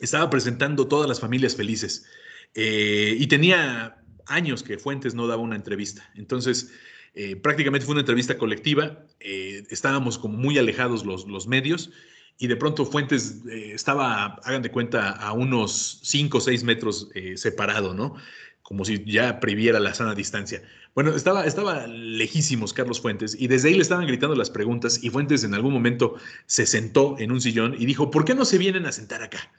estaba presentando todas las familias felices. Eh, y tenía años que Fuentes no daba una entrevista. Entonces, eh, prácticamente fue una entrevista colectiva, eh, estábamos como muy alejados los, los medios y de pronto Fuentes estaba, hagan de cuenta, a unos 5 o 6 metros separado, ¿no? Como si ya previera la sana distancia. Bueno, estaba, estaba lejísimos Carlos Fuentes y desde ahí le estaban gritando las preguntas y Fuentes en algún momento se sentó en un sillón y dijo, ¿por qué no se vienen a sentar acá?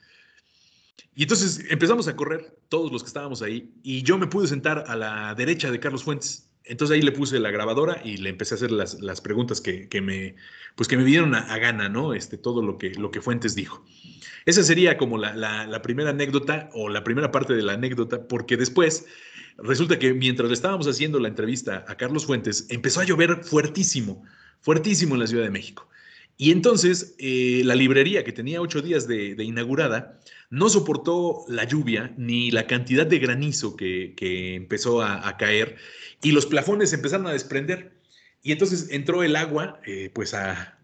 Y entonces empezamos a correr todos los que estábamos ahí y yo me pude sentar a la derecha de Carlos Fuentes. Entonces ahí le puse la grabadora y le empecé a hacer las, las preguntas que, que, me, pues que me vinieron a, gana, ¿no? Este, todo lo que, lo que Fuentes dijo. Esa sería como la, la, primera anécdota o la primera parte de la anécdota, porque después resulta que mientras le estábamos haciendo la entrevista a Carlos Fuentes, empezó a llover fuertísimo, fuertísimo en la Ciudad de México. Y entonces eh, la librería que tenía ocho días de, inaugurada no soportó la lluvia ni la cantidad de granizo que, que empezó a, caer y los plafones empezaron a desprender. Y entonces entró el agua, eh, pues a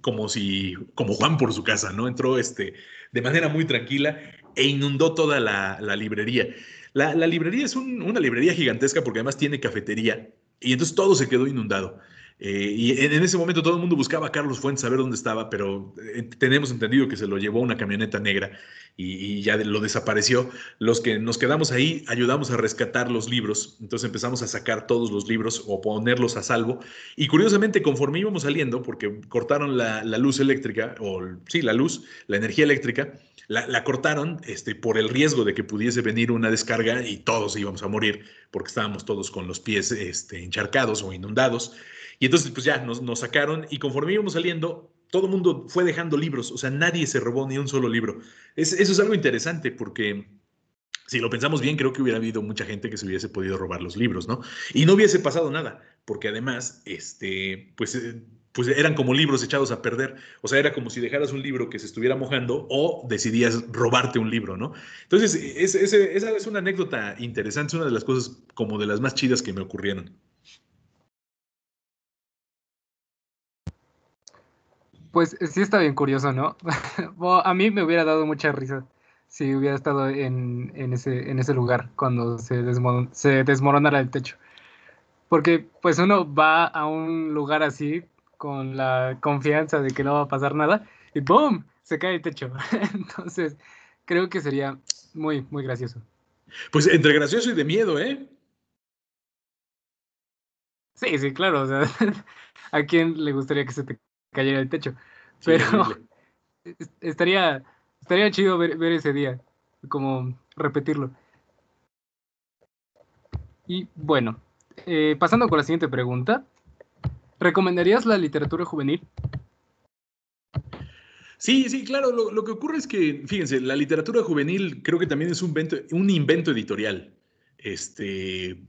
como si, como Juan por su casa, ¿no? Entró este, de manera muy tranquila e inundó toda la, la librería. La, la, librería es un, una librería gigantesca porque además tiene cafetería y entonces todo se quedó inundado. Eh, y en, en, ese momento todo el mundo buscaba a Carlos Fuentes a ver dónde estaba, pero eh, tenemos entendido que se lo llevó una camioneta negra y, y, ya lo desapareció. Los que nos quedamos ahí ayudamos a rescatar los libros, entonces empezamos a sacar todos los libros o ponerlos a salvo. Y curiosamente, conforme íbamos saliendo, porque cortaron la, la luz eléctrica, o sí, la luz, la energía eléctrica, la, la, cortaron este, por el riesgo de que pudiese venir una descarga y todos íbamos a morir porque estábamos todos con los pies este, encharcados o inundados. Y entonces, pues ya nos, nos sacaron y conforme íbamos saliendo, todo el mundo fue dejando libros, o sea, nadie se robó ni un solo libro. Es, eso es algo interesante porque si lo pensamos bien, creo que hubiera habido mucha gente que se hubiese podido robar los libros, ¿no? Y no hubiese pasado nada, porque además, este, pues, pues eran como libros echados a perder. O sea, era como si dejaras un libro que se estuviera mojando o decidías robarte un libro, ¿no? Entonces, es, es, esa es una anécdota interesante, es una de las cosas como de las más chidas que me ocurrieron. Pues sí está bien curioso, ¿no? a mí me hubiera dado mucha risa si hubiera estado en, en, ese, en ese lugar cuando se, desmoron, se desmoronara el techo. Porque pues uno va a un lugar así con la confianza de que no va a pasar nada y ¡boom! se cae el techo. Entonces creo que sería muy, muy gracioso. Pues entre gracioso y de miedo, ¿eh? Sí, sí, claro. O sea, ¿a quién le gustaría que se te cayera el techo. Pero sí, estaría, estaría chido ver, ver, ese día, como repetirlo. Y bueno, eh, pasando con la siguiente pregunta, ¿recomendarías la literatura juvenil? Sí, sí, claro. Lo, lo, que ocurre es que, fíjense, la literatura juvenil creo que también es un invento, un invento editorial. Este,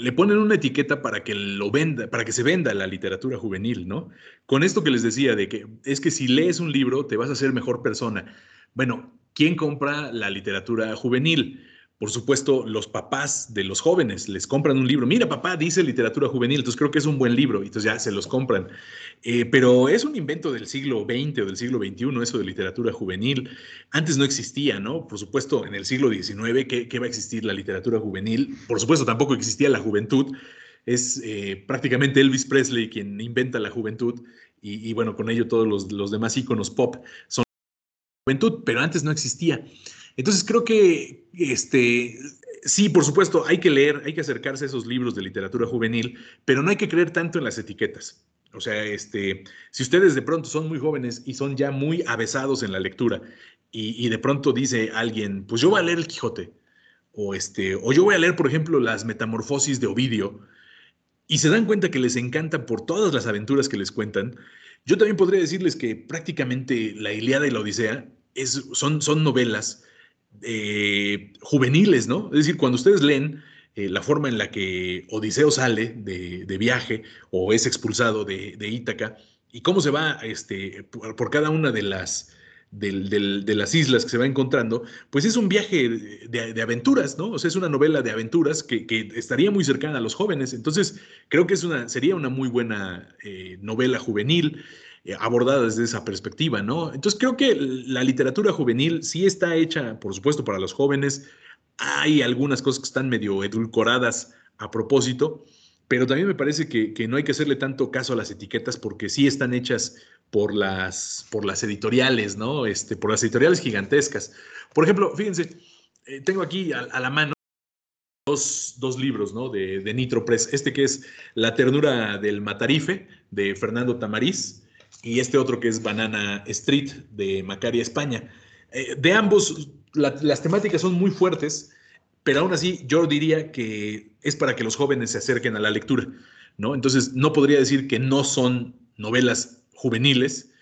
le ponen una etiqueta para que lo venda, para que se venda la literatura juvenil, ¿no? Con esto que les decía de que es que si lees un libro te vas a ser mejor persona. Bueno, ¿quién compra la literatura juvenil? Por supuesto, los papás de los jóvenes les compran un libro. Mira, papá, dice literatura juvenil, entonces creo que es un buen libro, entonces ya se los compran. Eh, pero es un invento del siglo XX o del siglo XXI, eso de literatura juvenil. Antes no existía, ¿no? Por supuesto, en el siglo XIX, ¿qué, va a existir la literatura juvenil? Por supuesto, tampoco existía la juventud. Es eh, prácticamente Elvis Presley quien inventa la juventud y, y bueno, con ello todos los, demás íconos pop son juventud, pero antes no existía. Entonces creo que, este, sí, por supuesto, hay que leer, hay que acercarse a esos libros de literatura juvenil, pero no hay que creer tanto en las etiquetas. O sea, este, si ustedes de pronto son muy jóvenes y son ya muy avesados en la lectura y, de pronto dice alguien, pues yo voy a leer el Quijote, o, este, o yo voy a leer, por ejemplo, las metamorfosis de Ovidio, y se dan cuenta que les encanta por todas las aventuras que les cuentan, yo también podría decirles que prácticamente la Iliada y la Odisea son novelas eh, juveniles, ¿no? Es decir, cuando ustedes leen eh, la forma en la que Odiseo sale de, viaje o es expulsado de, Ítaca y cómo se va este, por, cada una de las, de, las islas que se va encontrando, pues es un viaje de, aventuras, ¿no? O sea, es una novela de aventuras que, que, estaría muy cercana a los jóvenes. Entonces, creo que es una, sería una muy buena eh, novela juvenil eh, abordada desde esa perspectiva, ¿no? Entonces creo que la literatura juvenil sí está hecha, por supuesto, para los jóvenes. hay algunas cosas que están medio edulcoradas a propósito, pero también me parece que, no hay que hacerle tanto caso a las etiquetas porque sí están hechas por las, por las editoriales, ¿no? Este, por las editoriales gigantescas. Por ejemplo, fíjense, eh, tengo aquí a, la mano dos, libros, ¿no? De, de, Nitro Press. Este que es La ternura del matarife, de Fernando Tamariz, y este otro que es Banana Street, de Macaria España. Eh, de ambos, las temáticas son muy fuertes, pero aún así yo diría que es para que los jóvenes se acerquen a la lectura, ¿no? Entonces, no podría decir que no son novelas juveniles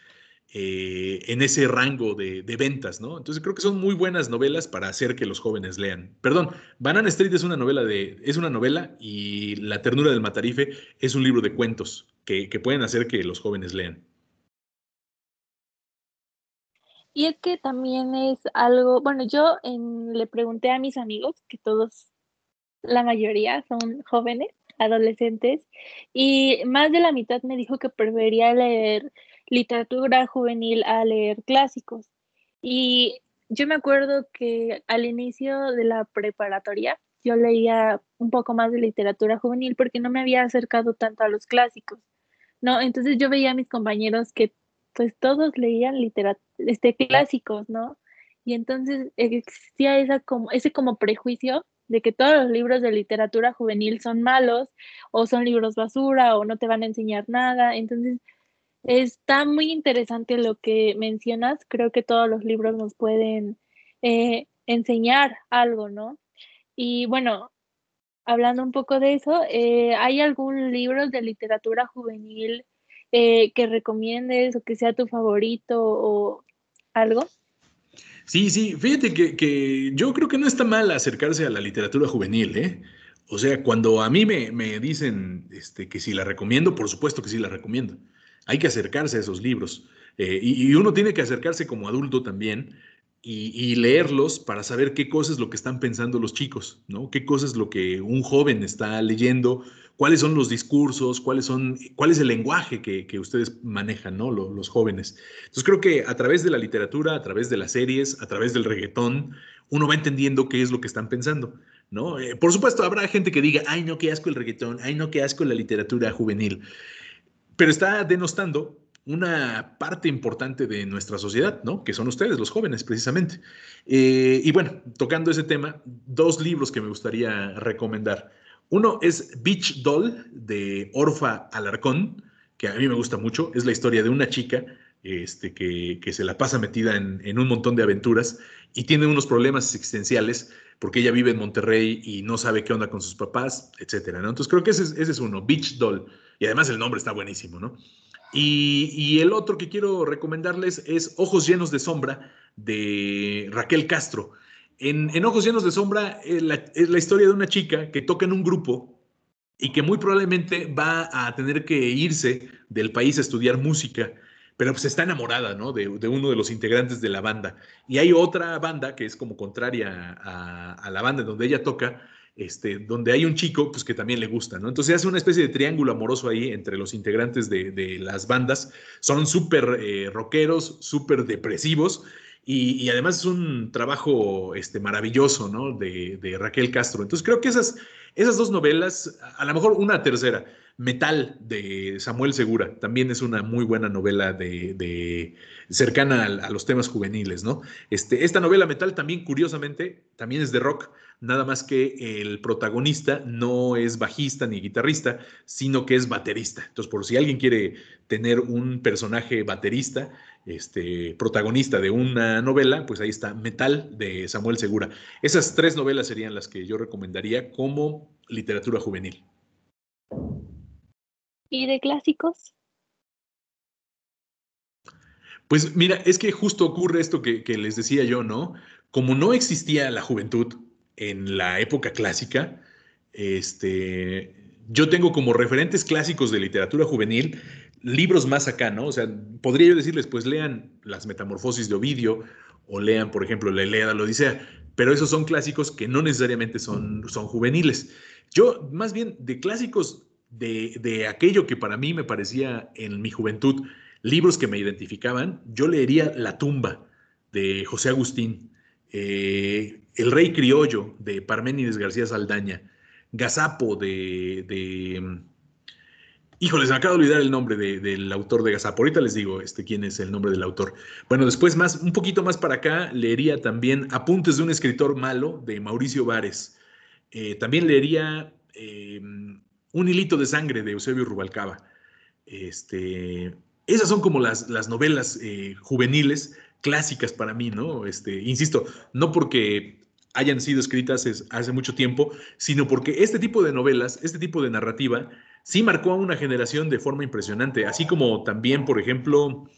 eh, en ese rango de, ventas, ¿no? Entonces, creo que son muy buenas novelas para hacer que los jóvenes lean. Perdón, Banana Street es una novela de, es una novela y La ternura del matarife es un libro de cuentos que pueden hacer que los jóvenes lean. Y es que también es algo, bueno, yo le pregunté a mis amigos, que todos, la mayoría son jóvenes, adolescentes, y más de la mitad me dijo que prefería leer literatura juvenil a leer clásicos. Y yo me acuerdo que al inicio de la preparatoria yo leía un poco más de literatura juvenil porque no me había acercado tanto a los clásicos, ¿no? Entonces yo veía a mis compañeros que pues todos leían literatura, este, clásicos, ¿no? Y entonces existía esa como, ese como prejuicio de que todos los libros de literatura juvenil son malos o son libros basura o no te van a enseñar nada. Entonces, está muy interesante lo que mencionas. Creo que todos los libros nos pueden eh, enseñar algo, ¿no? Y bueno, hablando un poco de eso, eh, ¿hay algún libro de literatura juvenil eh, que recomiendes o que sea tu favorito o algo? Sí, sí, fíjate que, yo creo que no está mal acercarse a la literatura juvenil, ¿eh? O sea, cuando a mí me, dicen este, que si la recomiendo, por supuesto que sí la recomiendo. Hay que acercarse a esos libros. Eh, y, uno tiene que acercarse como adulto también y, leerlos para saber qué cosas es lo que están pensando los chicos, ¿no? Qué cosas es lo que un joven está leyendo, cuáles son los discursos, cuáles son, cuál es el lenguaje que, ustedes manejan, ¿no? Los, jóvenes. Entonces creo que a través de la literatura, a través de las series, a través del reggaetón, uno va entendiendo qué es lo que están pensando, ¿no? Eh, por supuesto, habrá gente que diga, ay, no, qué asco el reggaetón, ay, no, qué asco la literatura juvenil, pero está denostando una parte importante de nuestra sociedad, ¿no? Que son ustedes, los jóvenes, precisamente. Eh, y bueno, tocando ese tema, dos libros que me gustaría recomendar. Uno es Beach Doll de Orfa Alarcón, que a mí me gusta mucho. Es la historia de una chica este, que, se la pasa metida en, un montón de aventuras y tiene unos problemas existenciales porque ella vive en Monterrey y no sabe qué onda con sus papás, etcétera, ¿no? Entonces creo que ese es, ese es uno, Beach Doll. Y además el nombre está buenísimo, ¿no? Y, el otro que quiero recomendarles es Ojos llenos de sombra de Raquel Castro. En, Ojos llenos de sombra es la, es la, historia de una chica que toca en un grupo y que muy probablemente va a tener que irse del país a estudiar música, pero pues está enamorada ¿no? de, uno de los integrantes de la banda. Y hay otra banda que es como contraria a, a la banda donde ella toca, este, donde hay un chico pues, que también le gusta, ¿no? Entonces hace una especie de triángulo amoroso ahí entre los integrantes de, las bandas. Son súper eh, rockeros, súper depresivos. Y, además es un trabajo este, maravilloso, ¿no? De, Raquel Castro. Entonces creo que esas, esas dos novelas, a lo mejor una tercera, Metal de Samuel Segura, también es una muy buena novela de, cercana a, los temas juveniles, ¿no? Este, esta novela Metal también, curiosamente, también es de rock, nada más que el protagonista no es bajista ni guitarrista, sino que es baterista. Entonces, por si alguien quiere tener un personaje baterista, este, protagonista de una novela, pues ahí está Metal de Samuel Segura. Esas tres novelas serían las que yo recomendaría como literatura juvenil. ¿Y de clásicos? Pues mira, es que justo ocurre esto que, les decía yo, ¿no? Como no existía la juventud en la época clásica, este, yo tengo como referentes clásicos de literatura juvenil libros más acá, ¿no? O sea, podría yo decirles, pues lean Las Metamorfosis de Ovidio o lean, por ejemplo, La Ilíada, la Odisea, pero esos son clásicos que no necesariamente son, son juveniles. Yo, más bien, de clásicos de, aquello que para mí me parecía en mi juventud libros que me identificaban, yo leería La tumba de José Agustín. Eh, El Rey Criollo de Parménides García Saldaña, Gazapo de, de Híjole, se me acaba de olvidar el nombre del autor de Gazapo. Ahorita les digo este, quién es el nombre del autor. Bueno, después, más, un poquito más para acá, leería también Apuntes de un escritor malo de Mauricio Vares. Eh, también leería eh, Un hilito de sangre de Eusebio Rubalcaba. Este, esas son como las, las novelas eh, juveniles clásicas para mí, ¿no? Este, insisto, no porque hayan sido escritas hace mucho tiempo, sino porque este tipo de novelas, este tipo de narrativa, sí marcó a una generación de forma impresionante, así como también, por ejemplo,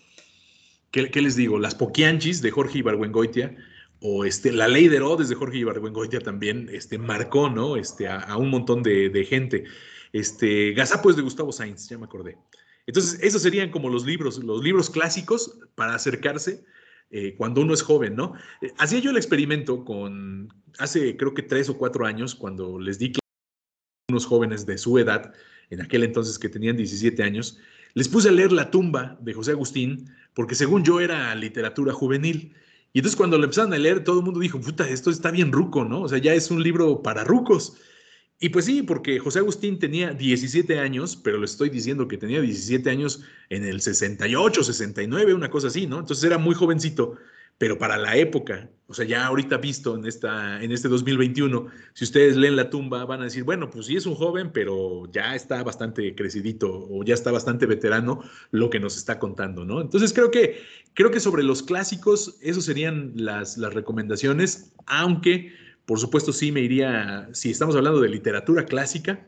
¿qué, les digo? Las Poquianchis de Jorge Ibargüengoitia, o este, La Ley de Herodes de Jorge Ibargüengoitia también este, marcó, ¿no? Este, a, un montón de, gente. Este, Gazapo es de Gustavo Sainz, ya me acordé. Entonces, esos serían como los libros, los libros clásicos para acercarse eh, cuando uno es joven, ¿no? Eh, hacía yo el experimento con, hace creo que tres o cuatro años, cuando les di clase a unos jóvenes de su edad, en aquel entonces que tenían 17 años, les puse a leer La tumba de José Agustín, porque según yo era literatura juvenil. Y entonces cuando lo empezaron a leer, todo el mundo dijo, puta, esto está bien ruco, ¿no? O sea, ya es un libro para rucos. Y pues sí, porque José Agustín tenía 17 años, pero le estoy diciendo que tenía 17 años en el 68, 69, una cosa así, ¿no? Entonces era muy jovencito pero para la época, o sea, ya ahorita visto en, esta, en este 2021, si ustedes leen la tumba, van a decir, bueno, pues sí es un joven, pero ya está bastante crecidito o ya está bastante veterano lo que nos está contando, ¿no? Entonces creo que, creo que sobre los clásicos, eso serían las, las recomendaciones, aunque, por supuesto, sí me iría, si estamos hablando de literatura clásica,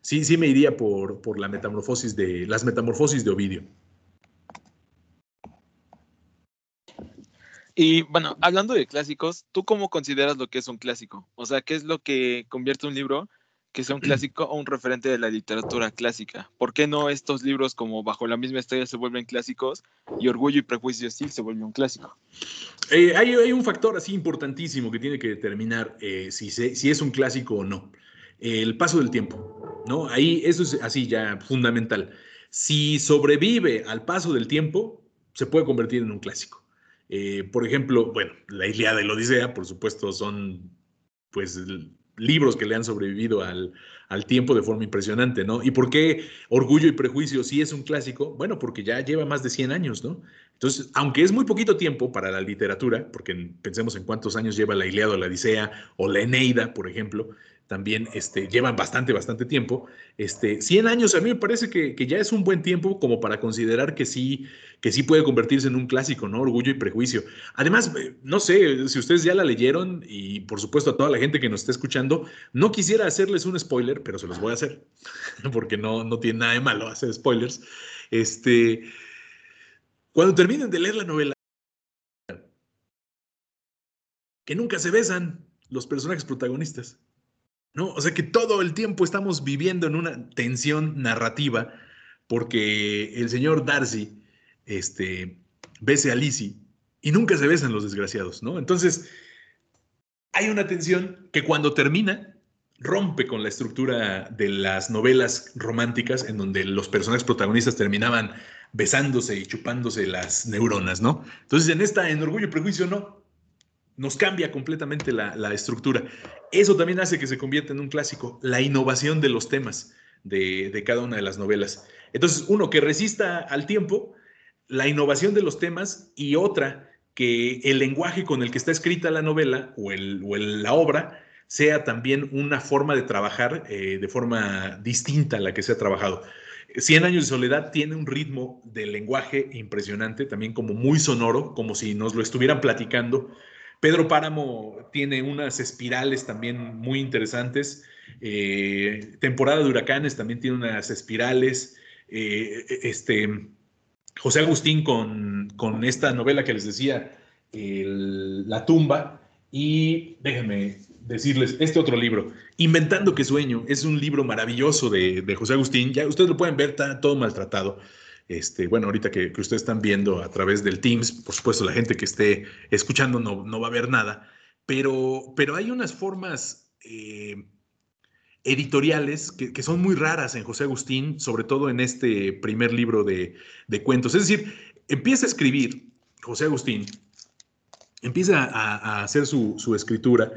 sí, sí me iría por, por la metamorfosis de, las metamorfosis de Ovidio. Y bueno, hablando de clásicos, ¿tú cómo consideras lo que es un clásico? O sea, ¿qué es lo que convierte un libro que sea un clásico o un referente de la literatura clásica? ¿Por qué no estos libros como Bajo la misma estrella se vuelven clásicos y Orgullo y Prejuicio sí se vuelve un clásico? Eh, hay, un factor así importantísimo que tiene que determinar eh, si, si es un clásico o no. el paso del tiempo, ¿no? Ahí eso es así ya fundamental. Si sobrevive al paso del tiempo, se puede convertir en un clásico. Eh, por ejemplo, bueno, la Ilíada y la Odisea, por supuesto, son pues libros que le han sobrevivido al, al, tiempo de forma impresionante, ¿no? ¿Y por qué Orgullo y Prejuicio sí es un clásico? Bueno, porque ya lleva más de 100 años, ¿no? Entonces, aunque es muy poquito tiempo para la literatura, porque pensemos en cuántos años lleva la Ilíada o la Odisea o la Eneida, por ejemplo, también este, llevan bastante, bastante tiempo. Este, 100 años a mí me parece que, ya es un buen tiempo como para considerar que sí, que sí puede convertirse en un clásico, ¿no? Orgullo y prejuicio. Además, eh, no sé si ustedes ya la leyeron y por supuesto a toda la gente que nos está escuchando, no quisiera hacerles un spoiler, pero se los voy a hacer, porque no, no tiene nada de malo hacer spoilers. Este, cuando terminen de leer la novela, que nunca se besan los personajes protagonistas. ¿No? O sea que todo el tiempo estamos viviendo en una tensión narrativa porque el señor Darcy este, bese a Lizzie y nunca se besan los desgraciados, ¿no? Entonces, hay una tensión que cuando termina rompe con la estructura de las novelas románticas en donde los personajes protagonistas terminaban besándose y chupándose las neuronas, ¿no? Entonces, en esta, en Orgullo y Prejuicio, no nos cambia completamente la, estructura. Eso también hace que se convierta en un clásico, la innovación de los temas de, cada una de las novelas. Entonces, uno, que resista al tiempo, la innovación de los temas y otra, que el lenguaje con el que está escrita la novela o, la obra sea también una forma de trabajar eh, de forma distinta a la que se ha trabajado. Cien años de soledad tiene un ritmo de lenguaje impresionante, también como muy sonoro, como si nos lo estuvieran platicando Pedro Páramo tiene unas espirales también muy interesantes. Eh, temporada de huracanes también tiene unas espirales. Eh, este, José Agustín con, con, esta novela que les decía, La tumba. Y déjenme decirles, este otro libro, Inventando que sueño, es un libro maravilloso de, de José Agustín. Ya ustedes lo pueden ver, está todo maltratado. Este, bueno, ahorita que, ustedes están viendo a través del Teams, por supuesto la gente que esté escuchando no, no va a ver nada, pero, pero hay unas formas eh, editoriales que, son muy raras en José Agustín, sobre todo en este primer libro de, de cuentos. Es decir, empieza a escribir José Agustín empieza a, hacer su, escritura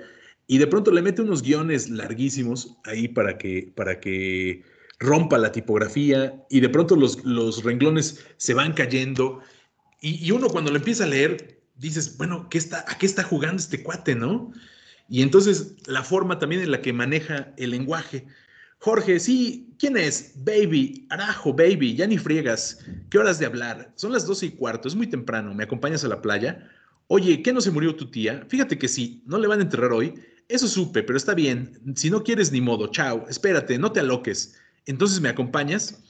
y de pronto le mete unos guiones larguísimos ahí para que, para que rompa la tipografía y de pronto los, los renglones se van cayendo y, uno cuando lo empieza a leer dices, bueno, ¿qué está, ¿a qué está jugando este cuate, no? Y entonces la forma también en la que maneja el lenguaje. Jorge, sí, ¿quién es? Baby, Arajo, baby, ya ni friegas. ¿Qué horas de hablar? Son las doce y cuarto, es muy temprano. ¿Me acompañas a la playa? Oye, ¿qué no se murió tu tía? Fíjate que sí, no le van a enterrar hoy. Eso supe, pero está bien. Si no quieres ni modo, chao, espérate, no te aloques. Entonces, ¿me acompañas?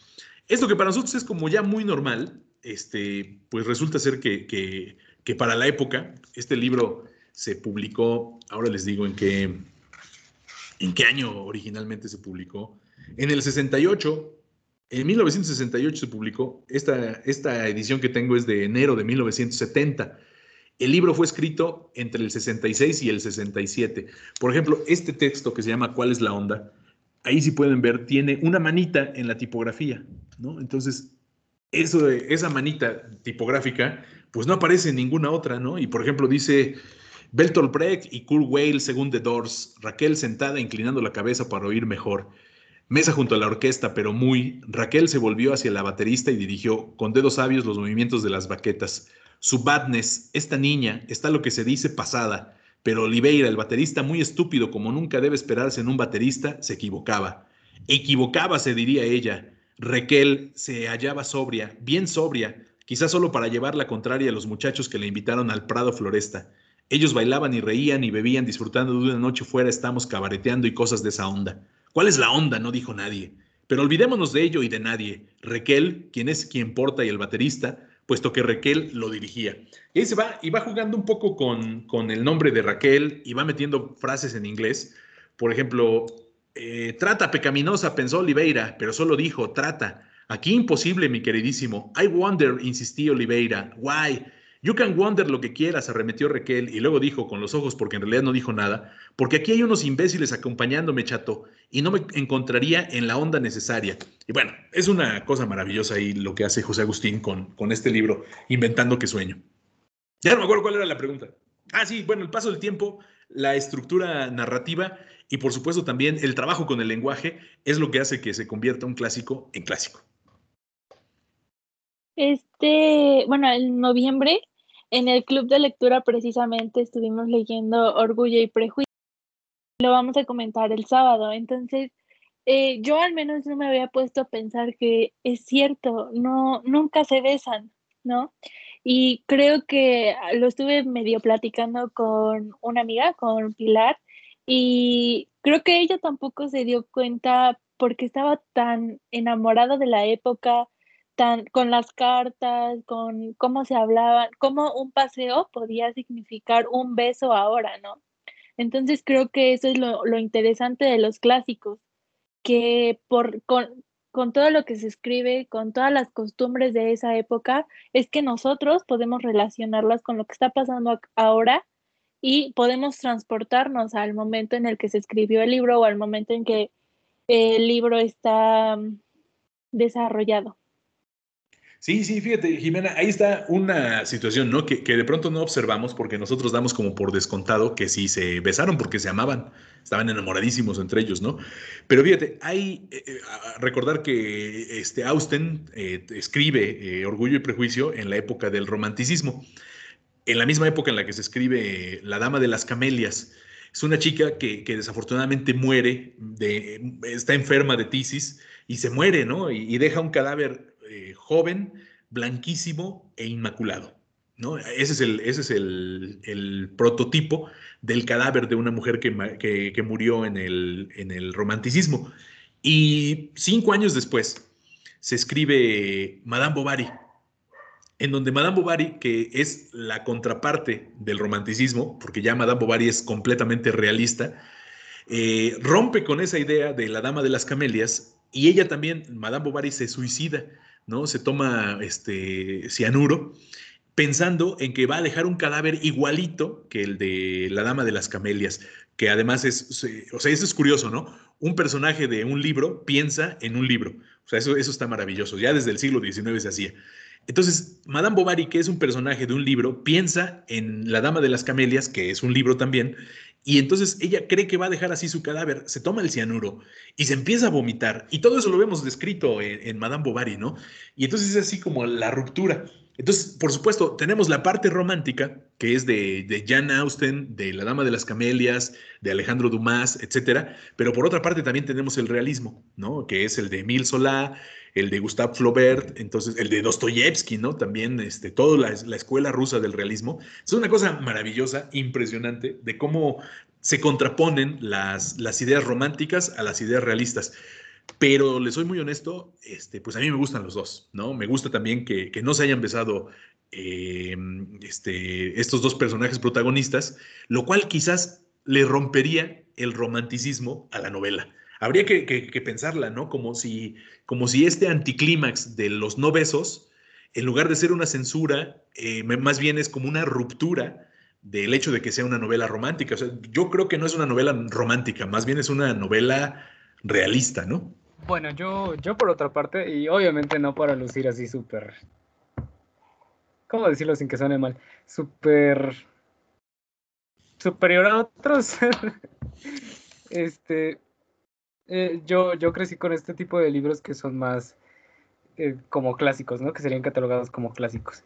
Esto que para nosotros es como ya muy normal, este, pues resulta ser que, que, para la época, este libro se publicó, ahora les digo en qué, ¿En qué año originalmente se publicó? En el 68, en 1968 se publicó. Esta, esta edición que tengo es de enero de 1970. El libro fue escrito entre el 66 y el 67. Por ejemplo, este texto que se llama ¿Cuál es la onda? Ahí si pueden ver, tiene una manita en la tipografía, ¿no? Entonces, eso de, esa manita tipográfica, pues no aparece en ninguna otra, ¿no? Y por ejemplo dice Bertolt Brecht y Kurt Weill según The Doors, Raquel sentada inclinando la cabeza para oír mejor. Mesa junto a la orquesta, pero muy, Raquel se volvió hacia la baterista y dirigió con dedos sabios los movimientos de las baquetas. Su badness, esta niña, está lo que se dice pasada, pero Oliveira, el baterista muy estúpido como nunca debe esperarse en un baterista, se equivocaba. Equivocaba, se diría ella. Raquel se hallaba sobria, bien sobria, quizás solo para llevar la contraria a los muchachos que le invitaron al Prado Floresta. Ellos bailaban y reían y bebían disfrutando de una noche fuera, estamos cabareteando y cosas de esa onda. ¿Cuál es la onda? No dijo nadie. Pero olvidémonos de ello y de nadie. Raquel, quien es quien porta y el baterista, puesto que Raquel lo dirigía. Y se va y va jugando un poco con, con el nombre de Raquel y va metiendo frases en inglés. Por ejemplo, eh, trata pecaminosa, pensó Oliveira, pero solo dijo trata. Aquí imposible, mi queridísimo. I wonder, insistió Oliveira. Why? You can wonder lo que quieras, arremetió Raquel y luego dijo con los ojos, porque en realidad no dijo nada, porque aquí hay unos imbéciles acompañándome, chato, y no me encontraría en la onda necesaria. Y bueno, es una cosa maravillosa ahí lo que hace José Agustín con, con este libro, Inventando que sueño. Ya no me acuerdo cuál era la pregunta. Ah, sí, bueno, el paso del tiempo, la estructura narrativa y por supuesto también el trabajo con el lenguaje es lo que hace que se convierta un clásico en clásico. Este, bueno, en noviembre en el club de lectura precisamente estuvimos leyendo Orgullo y Prejuicio. Lo vamos a comentar el sábado. Entonces, eh, yo al menos no me había puesto a pensar que es cierto, no, nunca se besan, ¿no? Y creo que lo estuve medio platicando con una amiga, con Pilar, y creo que ella tampoco se dio cuenta porque estaba tan enamorada de la época, tan, con las cartas, con cómo se hablaban, cómo un paseo podía significar un beso ahora, ¿no? Entonces creo que eso es lo, lo interesante de los clásicos, que por, con, con todo lo que se escribe, con todas las costumbres de esa época, es que nosotros podemos relacionarlas con lo que está pasando ahora y podemos transportarnos al momento en el que se escribió el libro o al momento en que el libro está mm, desarrollado. Sí, sí, fíjate, Jimena, ahí está una situación, ¿no? Que, de pronto no observamos porque nosotros damos como por descontado que sí se besaron porque se amaban, estaban enamoradísimos entre ellos, ¿no? Pero fíjate, hay, eh, eh, recordar que este Austen eh, escribe Orgullo y Prejuicio en la época del romanticismo, en la misma época en la que se escribe La Dama de las Camelias. Es una chica que, desafortunadamente muere, está enferma de tisis y se muere, ¿no? y deja un cadáver eh, joven, blanquísimo e inmaculado. ¿no? Ese es, el, ese es el, prototipo del cadáver de una mujer que, murió en el, en el romanticismo. Y cinco años después se escribe Madame Bovary, en donde Madame Bovary, que es la contraparte del romanticismo, porque ya Madame Bovary es completamente realista, eh, rompe con esa idea de la Dama de las Camelias y ella también, Madame Bovary, se suicida ¿no? Se toma este cianuro pensando en que va a dejar un cadáver igualito que el de la Dama de las Camelias, que además es, o sea, eso es curioso, ¿no? Un personaje de un libro piensa en un libro. O sea, eso, eso está maravilloso. Ya desde el siglo XIX se hacía. Entonces, Madame Bovary, que es un personaje de un libro, piensa en La Dama de las Camelias, que es un libro también, y entonces ella cree que va a dejar así su cadáver, se toma el cianuro y se empieza a vomitar. Y todo eso lo vemos descrito en, Madame Bovary, ¿no? Y entonces es así como la ruptura. Entonces, por supuesto, tenemos la parte romántica, que es de, de Jan Austen, de La Dama de las Camelias, de Alejandro Dumas, etcétera. Pero por otra parte también tenemos el realismo, ¿no? Que es el de Emile Solá, el de Gustave Flaubert, entonces el de Dostoyevsky, ¿no? También este, toda la, la, escuela rusa del realismo. Es una cosa maravillosa, impresionante, de cómo se contraponen las, ideas románticas a las ideas realistas. Pero le soy muy honesto, este, pues a mí me gustan los dos, ¿no? Me gusta también que, que no se hayan besado eh, este, estos dos personajes protagonistas, lo cual quizás le rompería el romanticismo a la novela. Habría que, pensarla, ¿no? Como si, como si este anticlímax de los no besos, en lugar de ser una censura, eh, más bien es como una ruptura del hecho de que sea una novela romántica. O sea, yo creo que no es una novela romántica, más bien es una novela realista, ¿no? Bueno, yo, yo por otra parte, y obviamente no para lucir así súper, ¿cómo decirlo sin que suene mal? Súper superior a otros. este, eh, yo, yo crecí con este tipo de libros que son más eh, como clásicos, ¿no? Que serían catalogados como clásicos.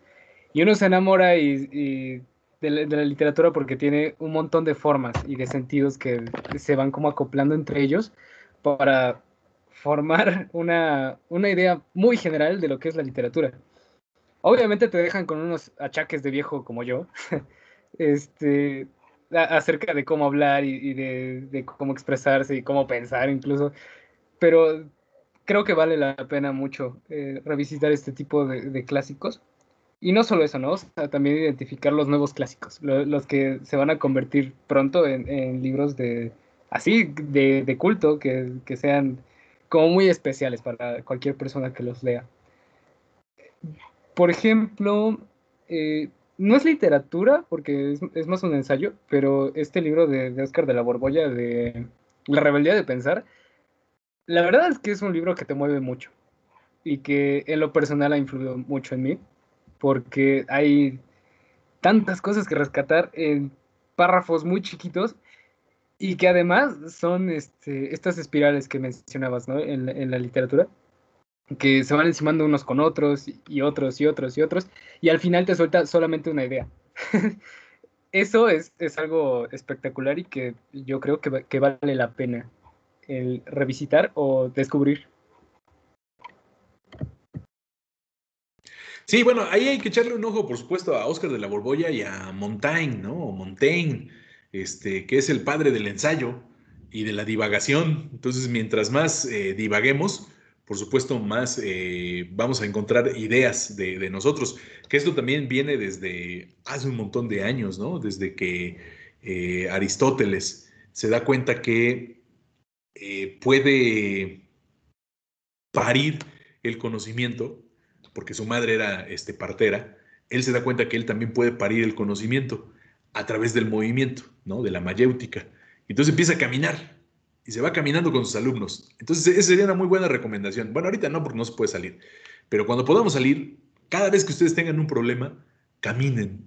Y uno se enamora y, de, la, literatura porque tiene un montón de formas y de sentidos que se van como acoplando entre ellos para formar una, una idea muy general de lo que es la literatura. Obviamente te dejan con unos achaques de viejo como yo, este, acerca de cómo hablar y, de, cómo expresarse y cómo pensar incluso, pero creo que vale la pena mucho eh, revisitar este tipo de, clásicos. Y no solo eso, ¿no? también identificar los nuevos clásicos, los que se van a convertir pronto en libros de, así de, culto, que, sean como muy especiales para cualquier persona que los lea. Por ejemplo, eh, no es literatura, porque es, más un ensayo, pero este libro de, Oscar de la Borbolla, de La rebeldía de pensar, la verdad es que es un libro que te mueve mucho y que en lo personal ha influido mucho en mí, porque hay tantas cosas que rescatar en párrafos muy chiquitos y que además son este, estas espirales que mencionabas ¿no? en, la literatura, que se van encimando unos con otros y otros y otros y otros, y al final te suelta solamente una idea. Eso es, es, algo espectacular y que yo creo que, que vale la pena el revisitar o descubrir. Sí, bueno, ahí hay que echarle un ojo, por supuesto, a Oscar de la Borbolla y a Montaigne, ¿no? Montaigne este, que es el padre del ensayo y de la divagación. Entonces, mientras más eh, divaguemos, por supuesto, más eh, vamos a encontrar ideas de, nosotros, que esto también viene desde hace un montón de años, ¿no? Desde que eh, Aristóteles se da cuenta que puede parir el conocimiento, porque su madre era este, partera, él se da cuenta que él también puede parir el conocimiento a través del movimiento, ¿no? De la mayéutica. Entonces empieza a caminar y se va caminando con sus alumnos. Entonces esa sería una muy buena recomendación. Bueno, ahorita no porque no se puede salir, pero cuando podamos salir, cada vez que ustedes tengan un problema, caminen.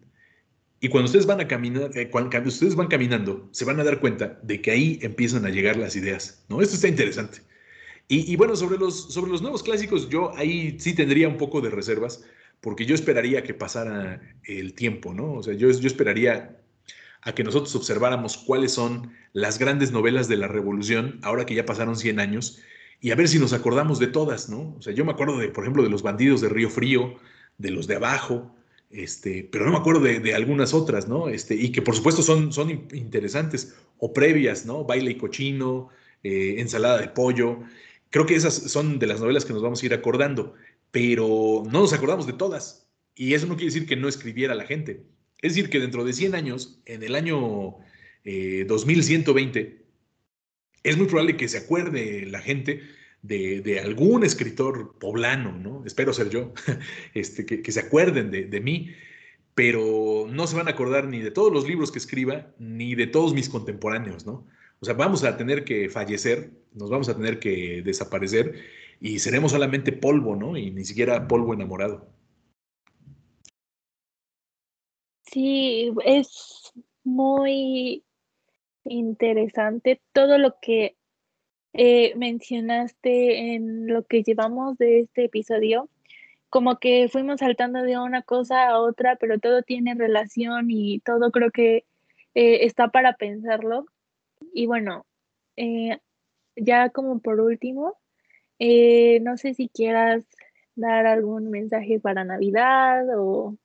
Y cuando ustedes van a caminar, eh, cuando, ustedes van caminando, se van a dar cuenta de que ahí empiezan a llegar las ideas, ¿no? Esto está interesante. Y, bueno, sobre los, sobre los nuevos clásicos, yo ahí sí tendría un poco de reservas, porque yo esperaría que pasara el tiempo, ¿no? O sea, yo, yo esperaría a que nosotros observáramos cuáles son las grandes novelas de la Revolución, ahora que ya pasaron 100 años, y a ver si nos acordamos de todas, ¿no? O sea, yo me acuerdo, de, por ejemplo, de los bandidos de Río Frío, de los de abajo, este, pero no me acuerdo de, algunas otras, ¿no? Este, y que por supuesto son, son interesantes, o previas, ¿no? Baile y cochino, eh, ensalada de pollo. Creo que esas son de las novelas que nos vamos a ir acordando pero no nos acordamos de todas. Y eso no quiere decir que no escribiera la gente. Es decir, que dentro de 100 años, en el año 2120, eh, es muy probable que se acuerde la gente de, algún escritor poblano, ¿no? Espero ser yo, este, que, se acuerden de, de, mí, pero no se van a acordar ni de todos los libros que escriba, ni de todos mis contemporáneos, ¿no? O sea, vamos a tener que fallecer, nos vamos a tener que desaparecer y seremos solamente polvo, ¿no? Y ni siquiera polvo enamorado. Sí, es muy interesante todo lo que eh, mencionaste en lo que llevamos de este episodio, como que fuimos saltando de una cosa a otra, pero todo tiene relación y todo creo que eh, está para pensarlo. Y bueno, eh, ya como por último, no sé si quieras dar algún mensaje para Navidad o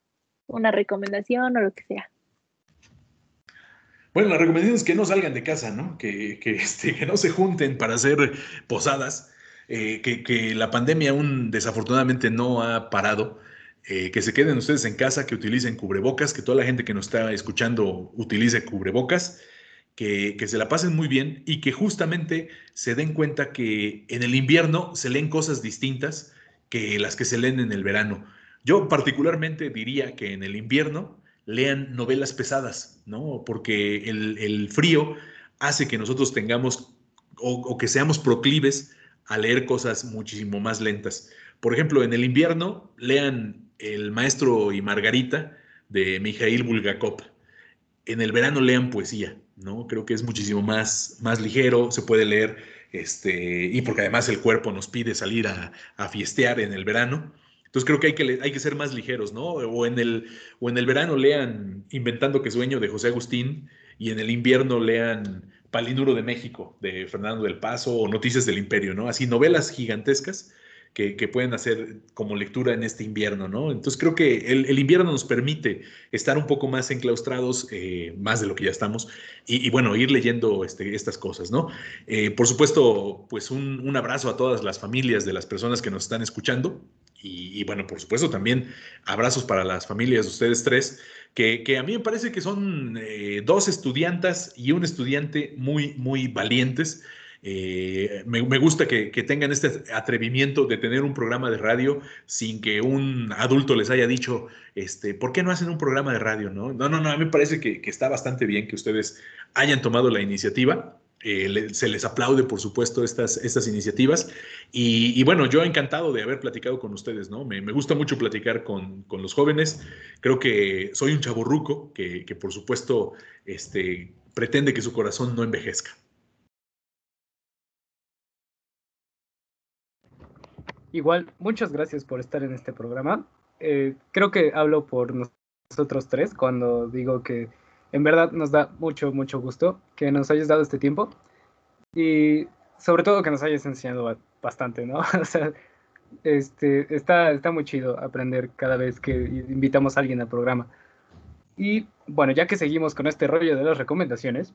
una recomendación o lo que sea. Bueno, la recomendación es que no salgan de casa, ¿no? Que, que, este, que no se junten para hacer posadas, eh, que, que, la pandemia aún desafortunadamente no ha parado, eh, que se queden ustedes en casa, que utilicen cubrebocas, que toda la gente que nos está escuchando utilice cubrebocas, que, que se la pasen muy bien y que justamente se den cuenta que en el invierno se leen cosas distintas que las que se leen en el verano. Yo particularmente diría que en el invierno lean novelas pesadas, ¿no? Porque el, frío hace que nosotros tengamos o, que seamos proclives a leer cosas muchísimo más lentas. Por ejemplo, en el invierno lean El Maestro y Margarita de Mikhail Bulgakov. En el verano lean poesía, ¿no? Creo que es muchísimo más, más ligero, se puede leer, este, y porque además el cuerpo nos pide salir a, a fiestear en el verano. Entonces creo que hay que, hay que ser más ligeros, ¿no? O en, el, o en el verano lean Inventando que sueño de José Agustín y en el invierno lean Palinduro de México de Fernando del Paso o Noticias del Imperio, ¿no? Así novelas gigantescas que, pueden hacer como lectura en este invierno, ¿no? Entonces creo que el, invierno nos permite estar un poco más enclaustrados, eh, más de lo que ya estamos, y, bueno, ir leyendo este, estas cosas, ¿no? Eh, por supuesto, pues un, un abrazo a todas las familias de las personas que nos están escuchando. Y, bueno, por supuesto también abrazos para las familias de ustedes tres, que, que a mí me parece que son eh, dos estudiantas y un estudiante muy, muy valientes. Eh, me, gusta que, que, tengan este atrevimiento de tener un programa de radio sin que un adulto les haya dicho, este, ¿por qué no hacen un programa de radio? No, no, no, no a mí me parece que, que está bastante bien que ustedes hayan tomado la iniciativa. Eh, se les aplaude, por supuesto, estas, estas iniciativas. Y, bueno, yo encantado de haber platicado con ustedes, ¿no? Me, gusta mucho platicar con, con, los jóvenes. Creo que soy un chaburruco que, que, por supuesto, este, pretende que su corazón no envejezca. Igual, muchas gracias por estar en este programa. Eh, creo que hablo por nosotros tres cuando digo que en verdad nos da mucho, mucho gusto que nos hayas dado este tiempo y sobre todo que nos hayas enseñado bastante, ¿no? o sea, este, está, está muy chido aprender cada vez que invitamos a alguien al programa. Y bueno, ya que seguimos con este rollo de las recomendaciones,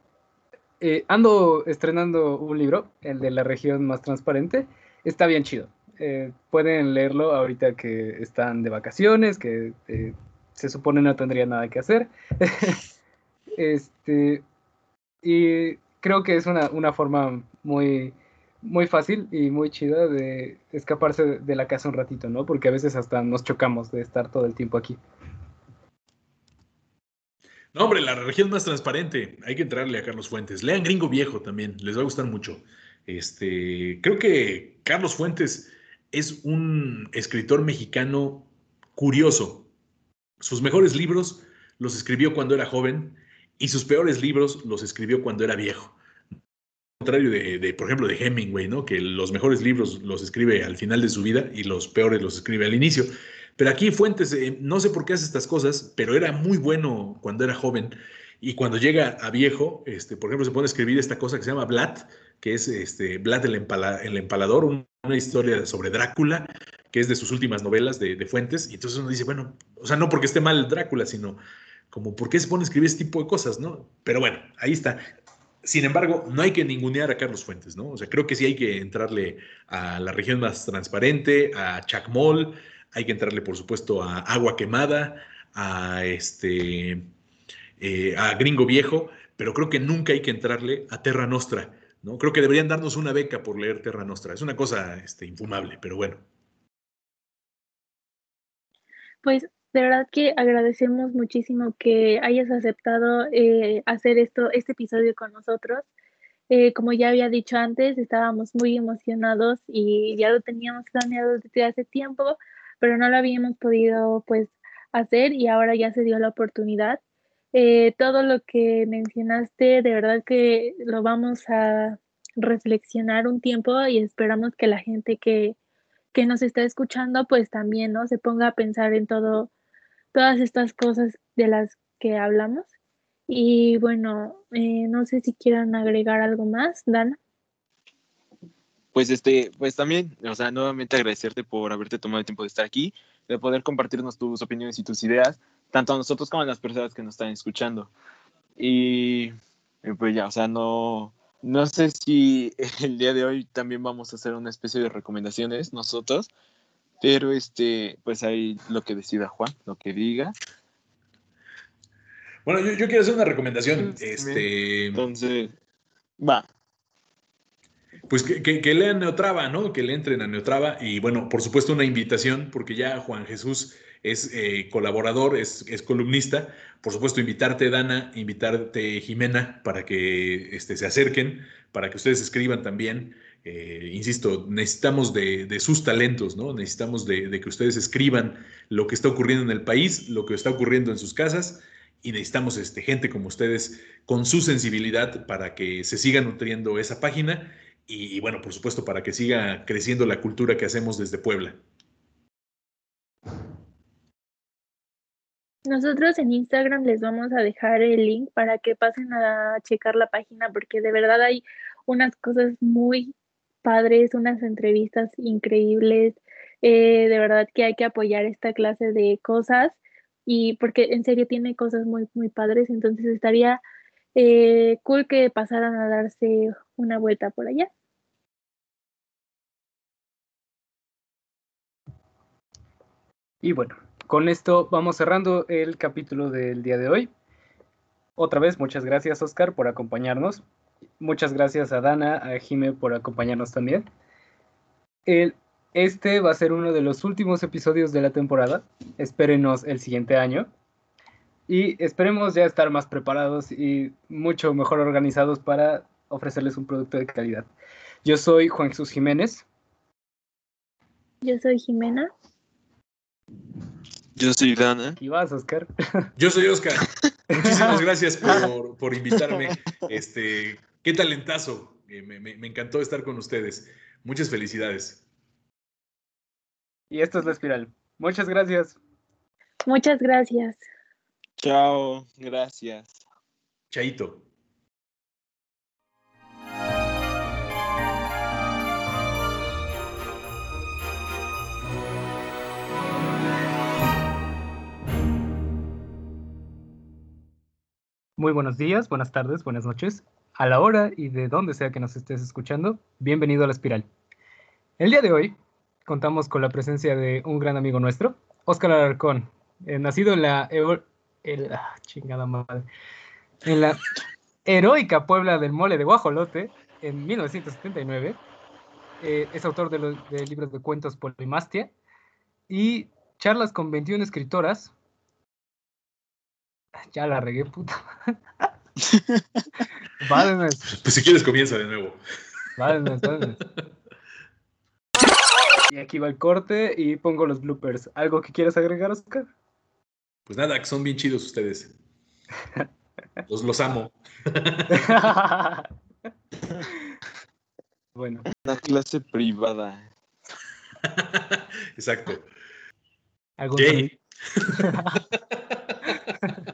eh, ando estrenando un libro, el de la región más transparente. Está bien chido. Eh, pueden leerlo ahorita que están de vacaciones, que eh, se supone no tendría nada que hacer. Este, y creo que es una, una forma muy, muy fácil y muy chida de escaparse de la casa un ratito, ¿no? Porque a veces hasta nos chocamos de estar todo el tiempo aquí. No, hombre, la región más transparente. Hay que entrarle a Carlos Fuentes. Lean Gringo Viejo también, les va a gustar mucho. Este, creo que Carlos Fuentes es un escritor mexicano curioso. Sus mejores libros los escribió cuando era joven y sus peores libros los escribió cuando era viejo. Al contrario de, por ejemplo, de Hemingway, ¿no? que los mejores libros los escribe al final de su vida y los peores los escribe al inicio. Pero aquí Fuentes, eh, no sé por qué hace estas cosas, pero era muy bueno cuando era joven. Y cuando llega a viejo, este, por ejemplo, se pone a escribir esta cosa que se llama Blatt, que es este, Blatt el, el Empalador, una historia sobre Drácula, que es de sus últimas novelas de, de, Fuentes. Y entonces uno dice, bueno, o sea, no porque esté mal Drácula, sino como por qué se pone a escribir este tipo de cosas, ¿no? Pero bueno, ahí está. Sin embargo, no hay que ningunear a Carlos Fuentes, ¿no? O sea, creo que sí hay que entrarle a la región más transparente, a Chacmol, hay que entrarle, por supuesto, a Agua Quemada, a este, eh, a Gringo Viejo, pero creo que nunca hay que entrarle a Terra Nostra, ¿no? Creo que deberían darnos una beca por leer Terra Nostra. Es una cosa este, infumable, pero bueno. Pues de verdad que agradecemos muchísimo que hayas aceptado eh, hacer esto, este episodio con nosotros. Eh, como ya había dicho antes, estábamos muy emocionados y ya lo teníamos planeado desde hace tiempo, pero no lo habíamos podido pues hacer y ahora ya se dio la oportunidad. Eh, todo lo que mencionaste, de verdad que lo vamos a reflexionar un tiempo y esperamos que la gente que, que nos está escuchando pues también, ¿no? Se ponga a pensar en todo, todas estas cosas de las que hablamos. Y bueno, eh, no sé si quieran agregar algo más, Dana. Pues este, pues también, o sea, nuevamente agradecerte por haberte tomado el tiempo de estar aquí, de poder compartirnos tus opiniones y tus ideas, tanto a nosotros como a las personas que nos están escuchando. Y pues ya, o sea, no, no sé si el día de hoy también vamos a hacer una especie de recomendaciones nosotros, pero este, pues ahí lo que decida Juan, lo que diga. Bueno, yo, quiero hacer una recomendación. Este, Entonces, va. Pues que, que, lean Neotrava, ¿no? Que le entren a Neotrava. Y bueno, por supuesto, una invitación, porque ya Juan Jesús es eh, colaborador, es, es, columnista. Por supuesto, invitarte, Dana, invitarte, Jimena, para que este, se acerquen, para que ustedes escriban también. Eh, insisto, necesitamos de, de, sus talentos, ¿no? Necesitamos de, que ustedes escriban lo que está ocurriendo en el país, lo que está ocurriendo en sus casas, y necesitamos este, gente como ustedes con su sensibilidad para que se siga nutriendo esa página y, bueno, por supuesto, para que siga creciendo la cultura que hacemos desde Puebla. Nosotros en Instagram les vamos a dejar el link para que pasen a checar la página porque de verdad hay unas cosas muy padres, unas entrevistas increíbles. Eh, de verdad que hay que apoyar esta clase de cosas y porque en serio tiene cosas muy, muy padres, entonces estaría eh, cool que pasaran a darse una vuelta por allá. Y bueno, con esto vamos cerrando el capítulo del día de hoy. Otra vez, muchas gracias Oscar por acompañarnos. Muchas gracias a Dana, a Jime por acompañarnos también. este va a ser uno de los últimos episodios de la temporada. Espérenos el siguiente año. Y esperemos ya estar más preparados y mucho mejor organizados para ofrecerles un producto de calidad. Yo soy Juan Jesús Jiménez. Yo soy Jimena. Yo soy Dana. ¿Y vas, Oscar? Yo soy Oscar. Muchísimas gracias por, invitarme. Este, qué talentazo. Eh, me, encantó estar con ustedes. Muchas felicidades. Y esto es La Espiral. Muchas gracias. Muchas gracias. Chao, gracias. Chaito. Muy buenos días, buenas tardes, buenas noches. A la hora y de donde sea que nos estés escuchando, bienvenido a la espiral. El día de hoy contamos con la presencia de un gran amigo nuestro, Óscar Alarcón, eh, nacido en la, ah, chingada madre, en la heroica Puebla del Mole de Guajolote en 1979. Eh, es autor de, de libros de cuentos Polimastia y charlas con 21 escritoras, ya la regué, puta. Pues, pues si quieres comienza de nuevo. Y aquí va el corte y pongo los bloopers. ¿Algo que quieras agregar, Oscar? Pues nada, que son bien chidos ustedes. Los, los amo. bueno. Una clase privada. Exacto. ¿Algún